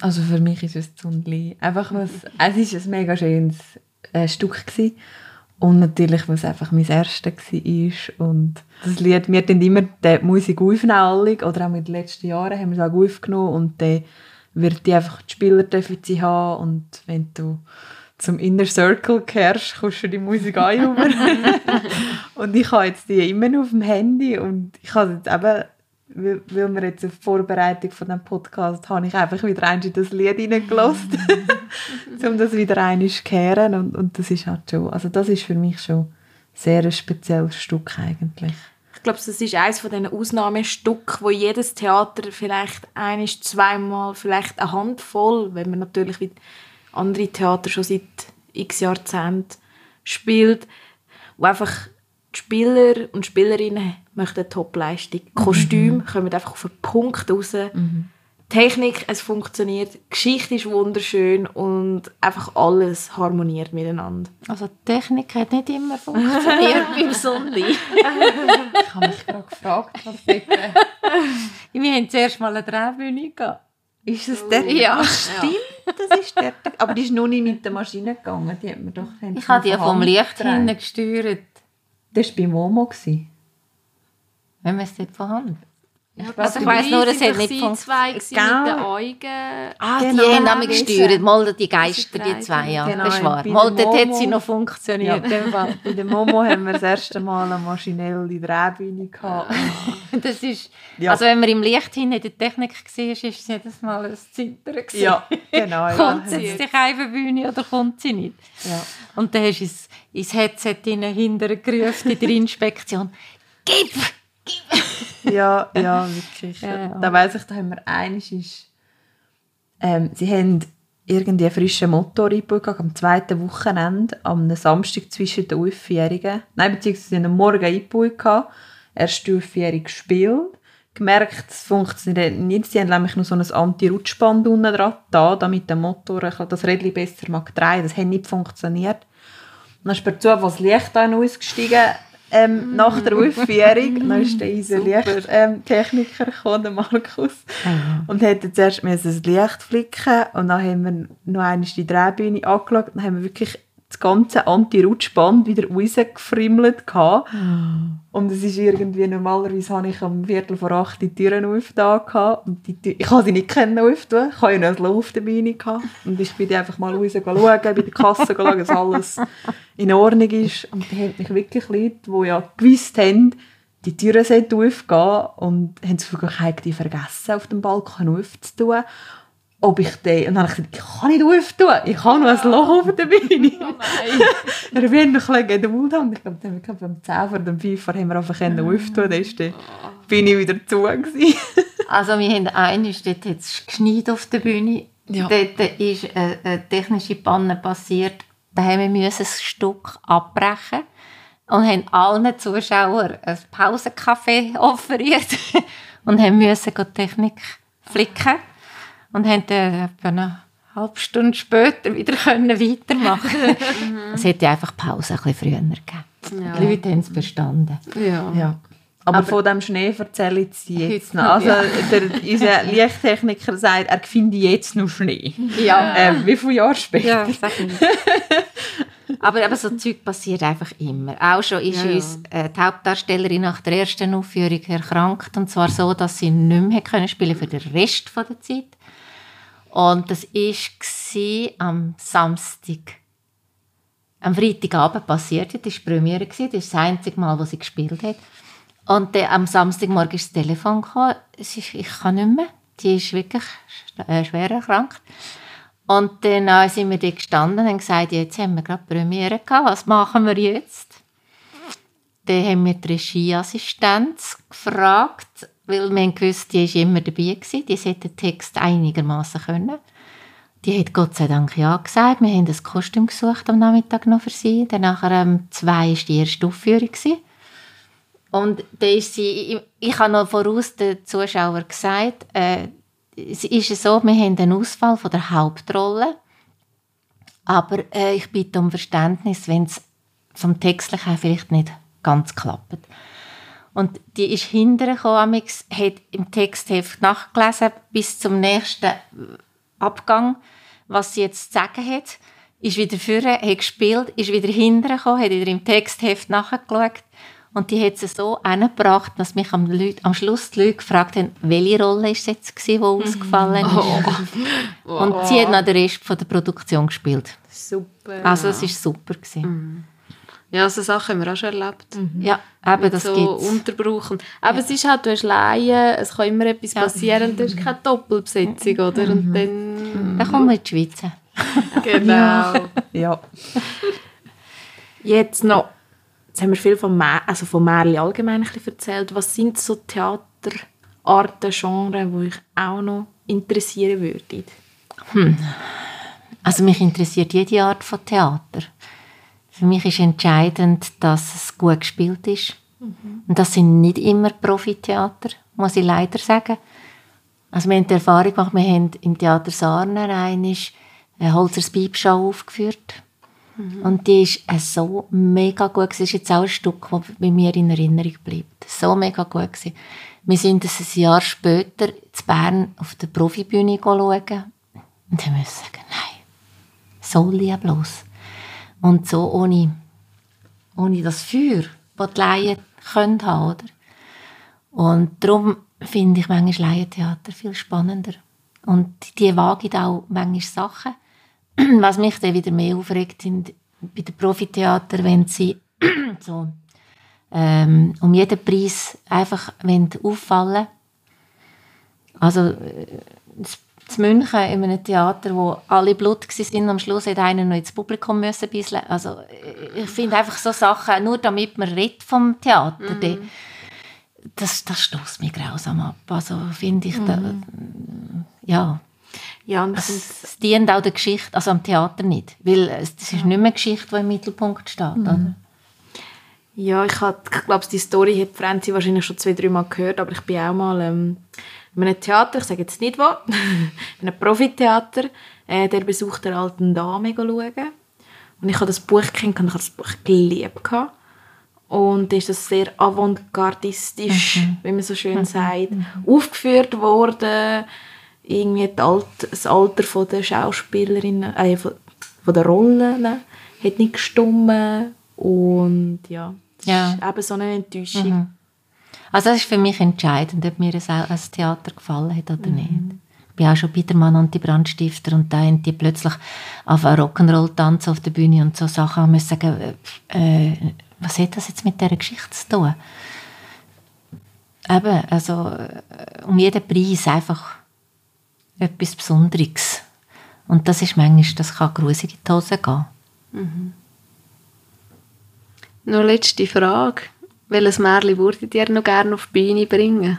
Also für mich ist es Zundli. Einfach was, es ist ein mega schönes äh, Stück gewesen. und natürlich was einfach mein erstes war und das Lied wir dann immer die Musik aufnehmen oder auch mit den letzten Jahren haben wir es auch aufgenommen und dann wird die einfach die Spieler dürfen sie haben und wenn du zum Inner Circle kehrst, kommst du die Musik rüber. und ich habe jetzt die immer noch auf dem Handy und ich habe jetzt eben weil, weil wir jetzt die Vorbereitung von dem Podcast habe ich einfach wieder einmal in das Lied reingelassen, um das wieder einmal zu kehren und, und das ist halt schon, also das ist für mich schon sehr ein spezielles Stück eigentlich. Ich glaube, das ist eines von diesen Ausnahmestücken, wo jedes Theater vielleicht ein, zweimal, vielleicht eine Handvoll, wenn man natürlich wie andere Theater schon seit x Jahrzehnten spielt, wo einfach die Spieler und Spielerinnen möchten Top-Leistung. Die Kostüme kommen einfach auf den Punkt raus. Technik, es funktioniert, die Geschichte ist wunderschön und einfach alles harmoniert miteinander. Also die Technik hat nicht immer funktioniert beim Sonnenlicht. Ich habe mich gerade gefragt, was dort Wir haben zuerst mal eine Drehbühne gehabt. Ist es der? Ja. Stimmt, das ist der. Aber die ist noch nicht mit der Maschine gegangen. Die hat mir doch Ich habe die vom Licht hinten hin. gesteuert. Das war bei Momo. Wenn man es dort von Hand. Also ich weiss nur, es hat nicht funktioniert. mit den Genau. Augen. Ah, Genau, die haben nämlich wissen. gesteuert. Mal die Geister, Das ist die zwei, ja. Genau, das bei Mal der dort hat sie noch Ja, funktioniert. in dem Fall. Bei der Momo haben wir das erste Mal eine maschinelle Drehbühne gehabt. Das ist, Ja. Also wenn man im Licht hin in der Technik war, ist es jedes Mal ein Zittern. gewesen. Ja, genau. Ja. Kommt sie jetzt die Bühne oder kommt sie nicht? Ja. Und dann hast du ins, ins Headset hinein hinterher gerufen in der Inspektion. Gib! Ja, ja, wirklich. Ja, ja. Da weiss ich, da haben wir eines ist, ähm, sie haben irgendwie einen frischen Motor eingebaut am zweiten Wochenende, am Samstag zwischen den Aufjährigen. Nein, beziehungsweise am Morgen eingebaut, erst Aufjährig gespielt, gemerkt, es funktioniert nicht. Sie haben nämlich nur so ein Anti-Rutschband unten dran, da, damit der Motor das Rädchen besser mag drehen. Das hat nicht funktioniert. Und dann ist per Zufall das Licht an uns gestiegen, ähm, nach der Aufführung. Dann ist der unser Lichttechniker ähm, gekommen, der Markus. Und hat jetzt erst müssen das Licht flicken und dann haben wir noch einmal die Drehbühne angeschaut. Dann haben wir wirklich das ganze Anti-Rutschband wieder rausgefriemelt gehabt. Und es ist irgendwie, normalerweise habe ich am Viertel vor acht die Türen aufgetan gehabt. und die Tür, ich habe sie nicht können auftun, ich habe ja noch ein Loch auf der Beine gehabt. Und ich bin einfach mal raus schauen, bei der Kasse schauen, dass alles in Ordnung ist. Und da haben mich wirklich Leute, die ja gewusst haben, die Türen sollten aufgehen und haben das Gefühl, ich habe die vergessen, auf dem Balkon aufzutun. Ob ich den, und dann habe ich gesagt, ich kann nicht auftun, ich habe noch ein Loch auf der Beine. Ja, wir haben noch ein bisschen Geduld haben. Ich glaube, dann haben wir beim 10 vor dem 5 haben wir einfach können auftun. Dann ist die Beine wieder zu. Gewesen. Also wir haben einen, dort hat es geschneit auf der Bühne. Ja. Dort ist eine, eine technische Panne passiert. Da haben wir ein Stück abbrechen und haben allen Zuschauern ein Pausenkaffee offeriert und haben müssen die Technik flicken und haben dann etwa eine halbe Stunde später wieder können weitermachen Es hätte einfach Pause ein bisschen früher gegeben. Die Leute haben es verstanden. Ja. Ja. Aber, von dem Schnee erzähle ich sie jetzt noch. Also, der, unser Lichttechniker sagt, er finde jetzt noch Schnee. Ja. Ähm, wie viele Jahre später? Ja, sag nicht. aber, aber so Zeug passiert einfach immer. Auch schon ist Ja, ja. uns äh, die Hauptdarstellerin nach der ersten Aufführung erkrankt. Und zwar so, dass sie nicht mehr können spielen für den Rest von der Zeit. Und das war am Samstag. Am Freitagabend passiert. Das war die Premiere. Das ist das einzige Mal, wo sie gespielt hat. Und dann, am Samstagmorgen ist das Telefon gekommen. Ist, ich kann nicht mehr. Die ist wirklich äh, schwer erkrankt. Und dann äh, sind wir dort gestanden und gesagt, jetzt haben wir gerade Premiere gehabt, was machen wir jetzt? Dann haben wir die Regieassistenz gefragt, weil haben gewusst, die war immer dabei, gewesen, die sollte den Text einigermaßen können. Die hat Gott sei Dank ja gesagt. Wir haben ein Kostüm gesucht am Nachmittag noch für sie. Dann nachher um zwei war die erste Aufführung. Gewesen. Und dann ist sie, ich, ich habe noch voraus den Zuschauern gesagt, äh, es ist so, wir haben einen Ausfall von der Hauptrolle, aber äh, ich bitte um Verständnis, wenn es vom Textlichen vielleicht nicht ganz klappt. Und die ist hinterher gekommen, hat im Textheft nachgelesen bis zum nächsten Abgang, was sie jetzt zu sagen hat, ist wieder vorne, hat gespielt, ist wieder hinterher gekommen, hat wieder im Textheft nachgeschaut und die hat sie so hingebracht, dass mich am, Leut, am Schluss die Leute gefragt haben, welche Rolle ist jetzt gewesen, die ausgefallen ist. Und sie hat noch den Rest von der Produktion gespielt. Super. Also es war super. Gewesen. Ja, so Sachen haben wir auch schon erlebt. Ja, eben, das so gibt's. Unterbruch. Und- Aber es ist halt, du hast Laien, es kann immer etwas passieren und du hast keine Doppelbesetzung, oder? Und dann... Dann kommen wir in die Schweiz. Genau. Ja. Jetzt noch, jetzt haben wir viel von, Mä also von Märchen allgemein ein bisschen erzählt. Was sind so Theaterarten, Genres, die euch auch noch interessieren würden? Also mich interessiert jede Art von Theater. Für mich ist entscheidend, dass es gut gespielt ist. Und das sind nicht immer Profitheater, muss ich leider sagen. Also wir haben die Erfahrung gemacht, wir haben im Theater Sarner einmal eine Holzers Piepschau aufgeführt. Und die ist äh, so mega gut. Es ist jetzt auch ein Stück, das bei mir in Erinnerung bleibt. So mega gut. Gewesen. Wir sind es ein Jahr später zu Bern auf der Profibühne schauen und haben müssen sagen, nein, so lieblos. Und so ohne, ohne das Feuer, das die Laien können haben, oder? Und darum finde ich manchmal Laientheater viel spannender. Und die wagen auch manchmal Sachen. Was mich dann wieder mehr aufregt, sind bei den Profitheater, wenn sie so ähm, um jeden Preis einfach auffallen Also äh, zu München in einem Theater, wo alle Blut waren, am Schluss hat einer noch ins Publikum müssen bisschen. Also äh, ich finde einfach so Sachen, nur damit man redet vom Theater, mhm. das, das stößt mich grausam ab. Also finde ich, mhm. da, ja, ja, und es, es dient auch der Geschichte, also am Theater nicht. Weil es ist nicht mehr eine Geschichte, die im Mittelpunkt steht. Mhm. Ja, ich, ich glaube, die Story hat Franzi wahrscheinlich schon zwei, drei Mal gehört, aber ich bin auch mal ähm, in einem Theater, ich sage jetzt nicht wo, in einem Profitheater, äh, der besucht der alten Dame schauen. Und ich habe das Buch und ich habe das Buch geliebt. Und ist das sehr avantgardistisch, mhm. wie man so schön mhm. sagt, mhm. aufgeführt worden irgendwie das Alter von der Schauspielerinnen, äh, von, von der Rollen hat nicht gestimmt und ja, das ja. ist eben so eine Enttäuschung. Mhm. Also das ist für mich entscheidend, ob mir ein Theater gefallen hat oder mhm. nicht. Ich bin auch schon bei der Mann und die Brandstifter und da haben die plötzlich auf Rock'n'Roll tanzen auf der Bühne und so Sachen und müssen sagen, äh, was hat das jetzt mit dieser Geschichte zu tun? Eben, also äh, um jeden Preis einfach etwas Besonderes. Und das ist manchmal, das kann grusig in die Hose gehen. Mhm. Noch letzte Frage. Welches Märchen würdet ihr noch gerne auf die Bühne bringen?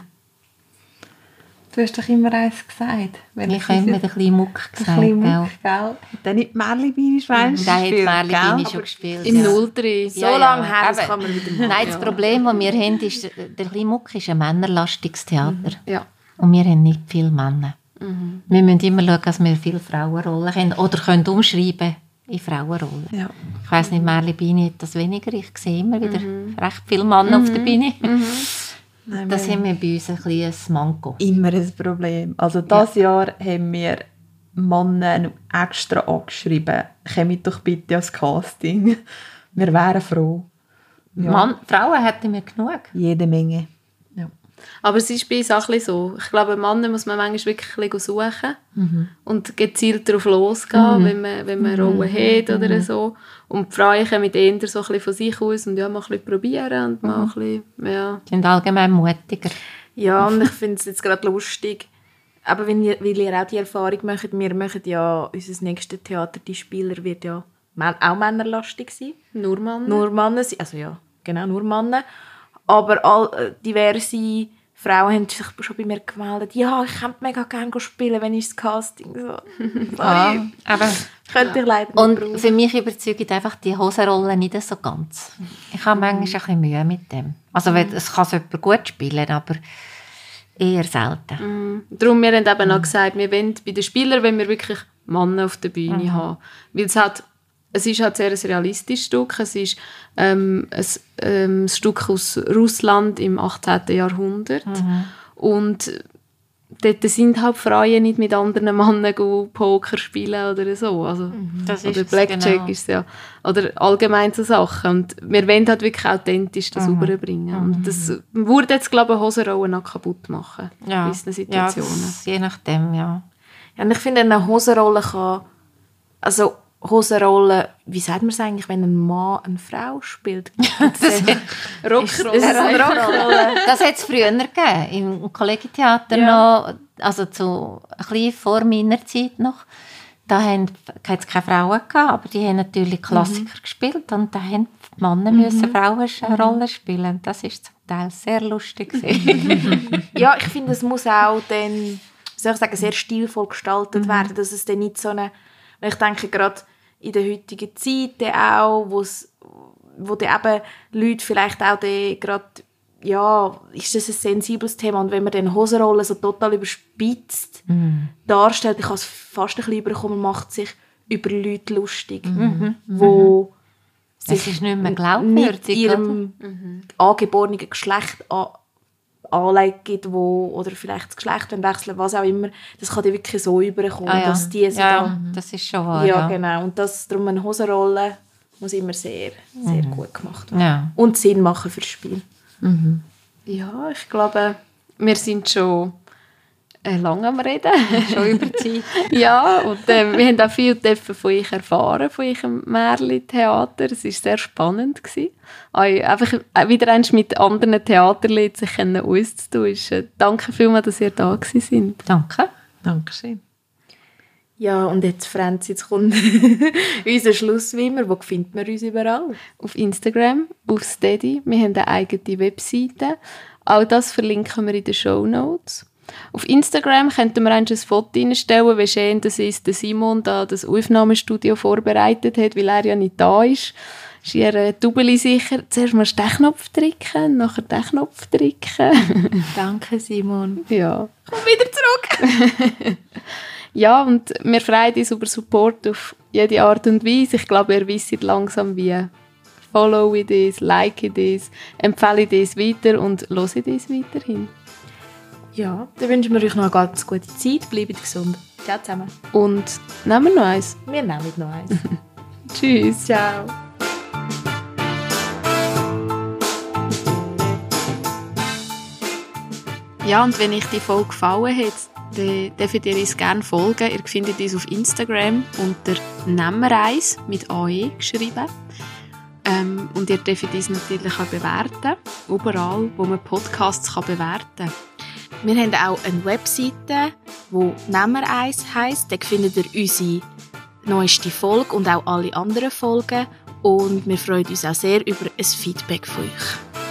Du hast doch immer eins gesagt. Wenn ich habe immer ein bisschen Muck gesagt. Ein Muck, gell? Dann nicht Märli-Beine Schweinchen gespielt, Der hat schon gespielt. Im ja. 03. So ja, lange her, das kann man wieder machen. Nein, das Problem, das wir haben, ist, der kleine Muck ist ein männerlastiges Theater. Mhm. Ja. Und wir haben nicht viele Männer. Mhm. Wir müssen immer schauen, dass wir viele Frauenrollen können oder können umschreiben in Frauenrollen. Ja. Ich weiss nicht, Merli Bini hat das weniger. Ich sehe immer wieder mhm. recht viele Männer mhm. auf der Bühne. Mhm. Nein, das haben wir bei uns ein kleines Manko. Immer ein Problem. Also dieses ja. Jahr haben wir Männer extra angeschrieben, kommt doch bitte ans Casting. Wir wären froh. Ja. Mann, Frauen hätten wir genug. Jede Menge. Aber es ist bei uns auch so. Ich glaube, Männer muss man manchmal wirklich suchen mhm. und gezielt darauf losgehen, mhm. wenn man, wenn man Rollen mhm. hat oder mhm. so. Und die Frauen kommen eher so ein von sich aus und ja, mal ein bisschen probieren und mal ein bisschen, ja. sind allgemein mutiger. Ja, und ich finde es jetzt gerade lustig, aber wenn ihr, weil ihr auch die Erfahrung macht, wir machen ja, unser nächstes Theater, die Spieler wird ja auch männerlastig sein. Nur Männer? Nur Männer, also ja, genau, nur Männer. Aber all, äh, diverse Frauen haben sich schon bei mir gemeldet, ja, ich könnte mega gerne spielen, wenn ich das Casting so. ja, aber könnte ich leider nicht Und brauchen. für mich überzeugt einfach die Hosenrolle nicht so ganz. Ich habe manchmal ein bisschen Mühe mit dem. Also mhm. es kann jemand gut spielen, aber eher selten. Mhm. Darum, wir haben eben mhm. auch gesagt, wir wollen bei den Spielern wenn wir wirklich Männer auf der Bühne mhm. haben. Weil es hat es ist halt sehr ein realistisches Stück. Es ist ähm, ein, ähm, ein Stück aus Russland im 18. Jahrhundert. Mhm. Und dort sind halt Frauen nicht mit anderen Männern Poker spielen oder so. Also, mhm. das oder Blackjack genau. ist ja. Oder allgemein so Sachen. Und wir wollen halt wirklich authentisch das mhm. rüberbringen. Und mhm. das würde jetzt, glaube ich, Hosenrollen noch kaputt machen. Ja. In gewissen Situationen. Ja, das, je nachdem, ja. ja und ich finde, eine Hosenrolle kann... Also Hosenrolle, wie sagt man es eigentlich, wenn ein Mann eine Frau spielt? Rockrolle. Das hat es früher gegeben, im Kollegientheater ja. noch, also zu, ein bisschen vor meiner Zeit noch. Da haben es keine Frauen gehabt, aber die haben natürlich Klassiker mhm. gespielt und da haben die Männer mhm. müssen Frauenrollen mhm. spielen. Das ist zum Teil sehr lustig. ja, ich finde, es muss auch dann, soll ich sagen, sehr stilvoll gestaltet mhm. werden, dass es dann nicht so eine ich denke gerade in der heutigen Zeit auch, wo's, wo dann eben Leute vielleicht auch gerade ja, ist das ein sensibles Thema und wenn man dann Hosenrollen so total überspitzt mm. darstellt, ich habe es fast ein bisschen überkommen, macht sich über Leute lustig, mm wo mhm. es ist nicht mehr glaubwürdig, mit ihrem mhm. angeborenen Geschlecht an Anleitung gibt, wo, oder vielleicht das Geschlecht wechseln, was auch immer, das kann dir wirklich so überkommen, ah, ja. dass die so ja, da, das ist schon wahr, ja, ja. genau, und das, darum eine Hosenrolle muss immer sehr, sehr mhm. gut gemacht werden. Ja. Und Sinn machen fürs Spiel. Mhm. Ja, ich glaube, wir sind schon äh, lange am Reden. Schon über die Zeit. ja, und äh, wir haben auch viel von euch erfahren, von eurem Märli-Theater. Es war sehr spannend. Gewesen. Einfach äh, wieder eins mit anderen Theaterleuten sich uns zu tun. Ist, äh, danke vielmals, dass ihr da sind. Danke. Dankeschön. Ja, und jetzt, Franz, jetzt kommt unser Schluss wie immer. Wo findet man uns überall? Auf Instagram, auf Steady. Wir haben eine eigene Webseite. All das verlinken wir in den Show Notes. Auf Instagram könnten wir ein Foto reinstellen, wie schön das ist, dass Simon da das Aufnahmestudio vorbereitet hat, weil er ja nicht da ist. Ist ihr Double sicher? Zuerst mal den Knopf drücken, nachher den Knopf drücken. Danke, Simon. Ja. Komm wieder zurück! ja, und wir freuen uns über Support auf jede Art und Weise. Ich glaube, ihr wisst langsam, wie follow it, like it, empfehle it weiter und höre it weiterhin. Ja, dann wünschen wir euch noch eine ganz gute Zeit. Bleibt gesund. Ciao zusammen. Und nehmen wir noch eins. Wir nehmen noch eins. Tschüss. Ciao. Ja, und wenn euch die Folge gefallen hat, dann dürft ihr uns gerne folgen. Ihr findet uns auf Instagram unter Nemmereis mit AE geschrieben. Ähm, und ihr dürft uns natürlich auch bewerten. Überall, wo man Podcasts kann bewerten kann. Wir haben auch eine Webseite, die Nehmer 1 heisst. Da findet ihr unsere neueste Folge und auch alle anderen Folgen. Und wir freuen uns auch sehr über ein Feedback von euch.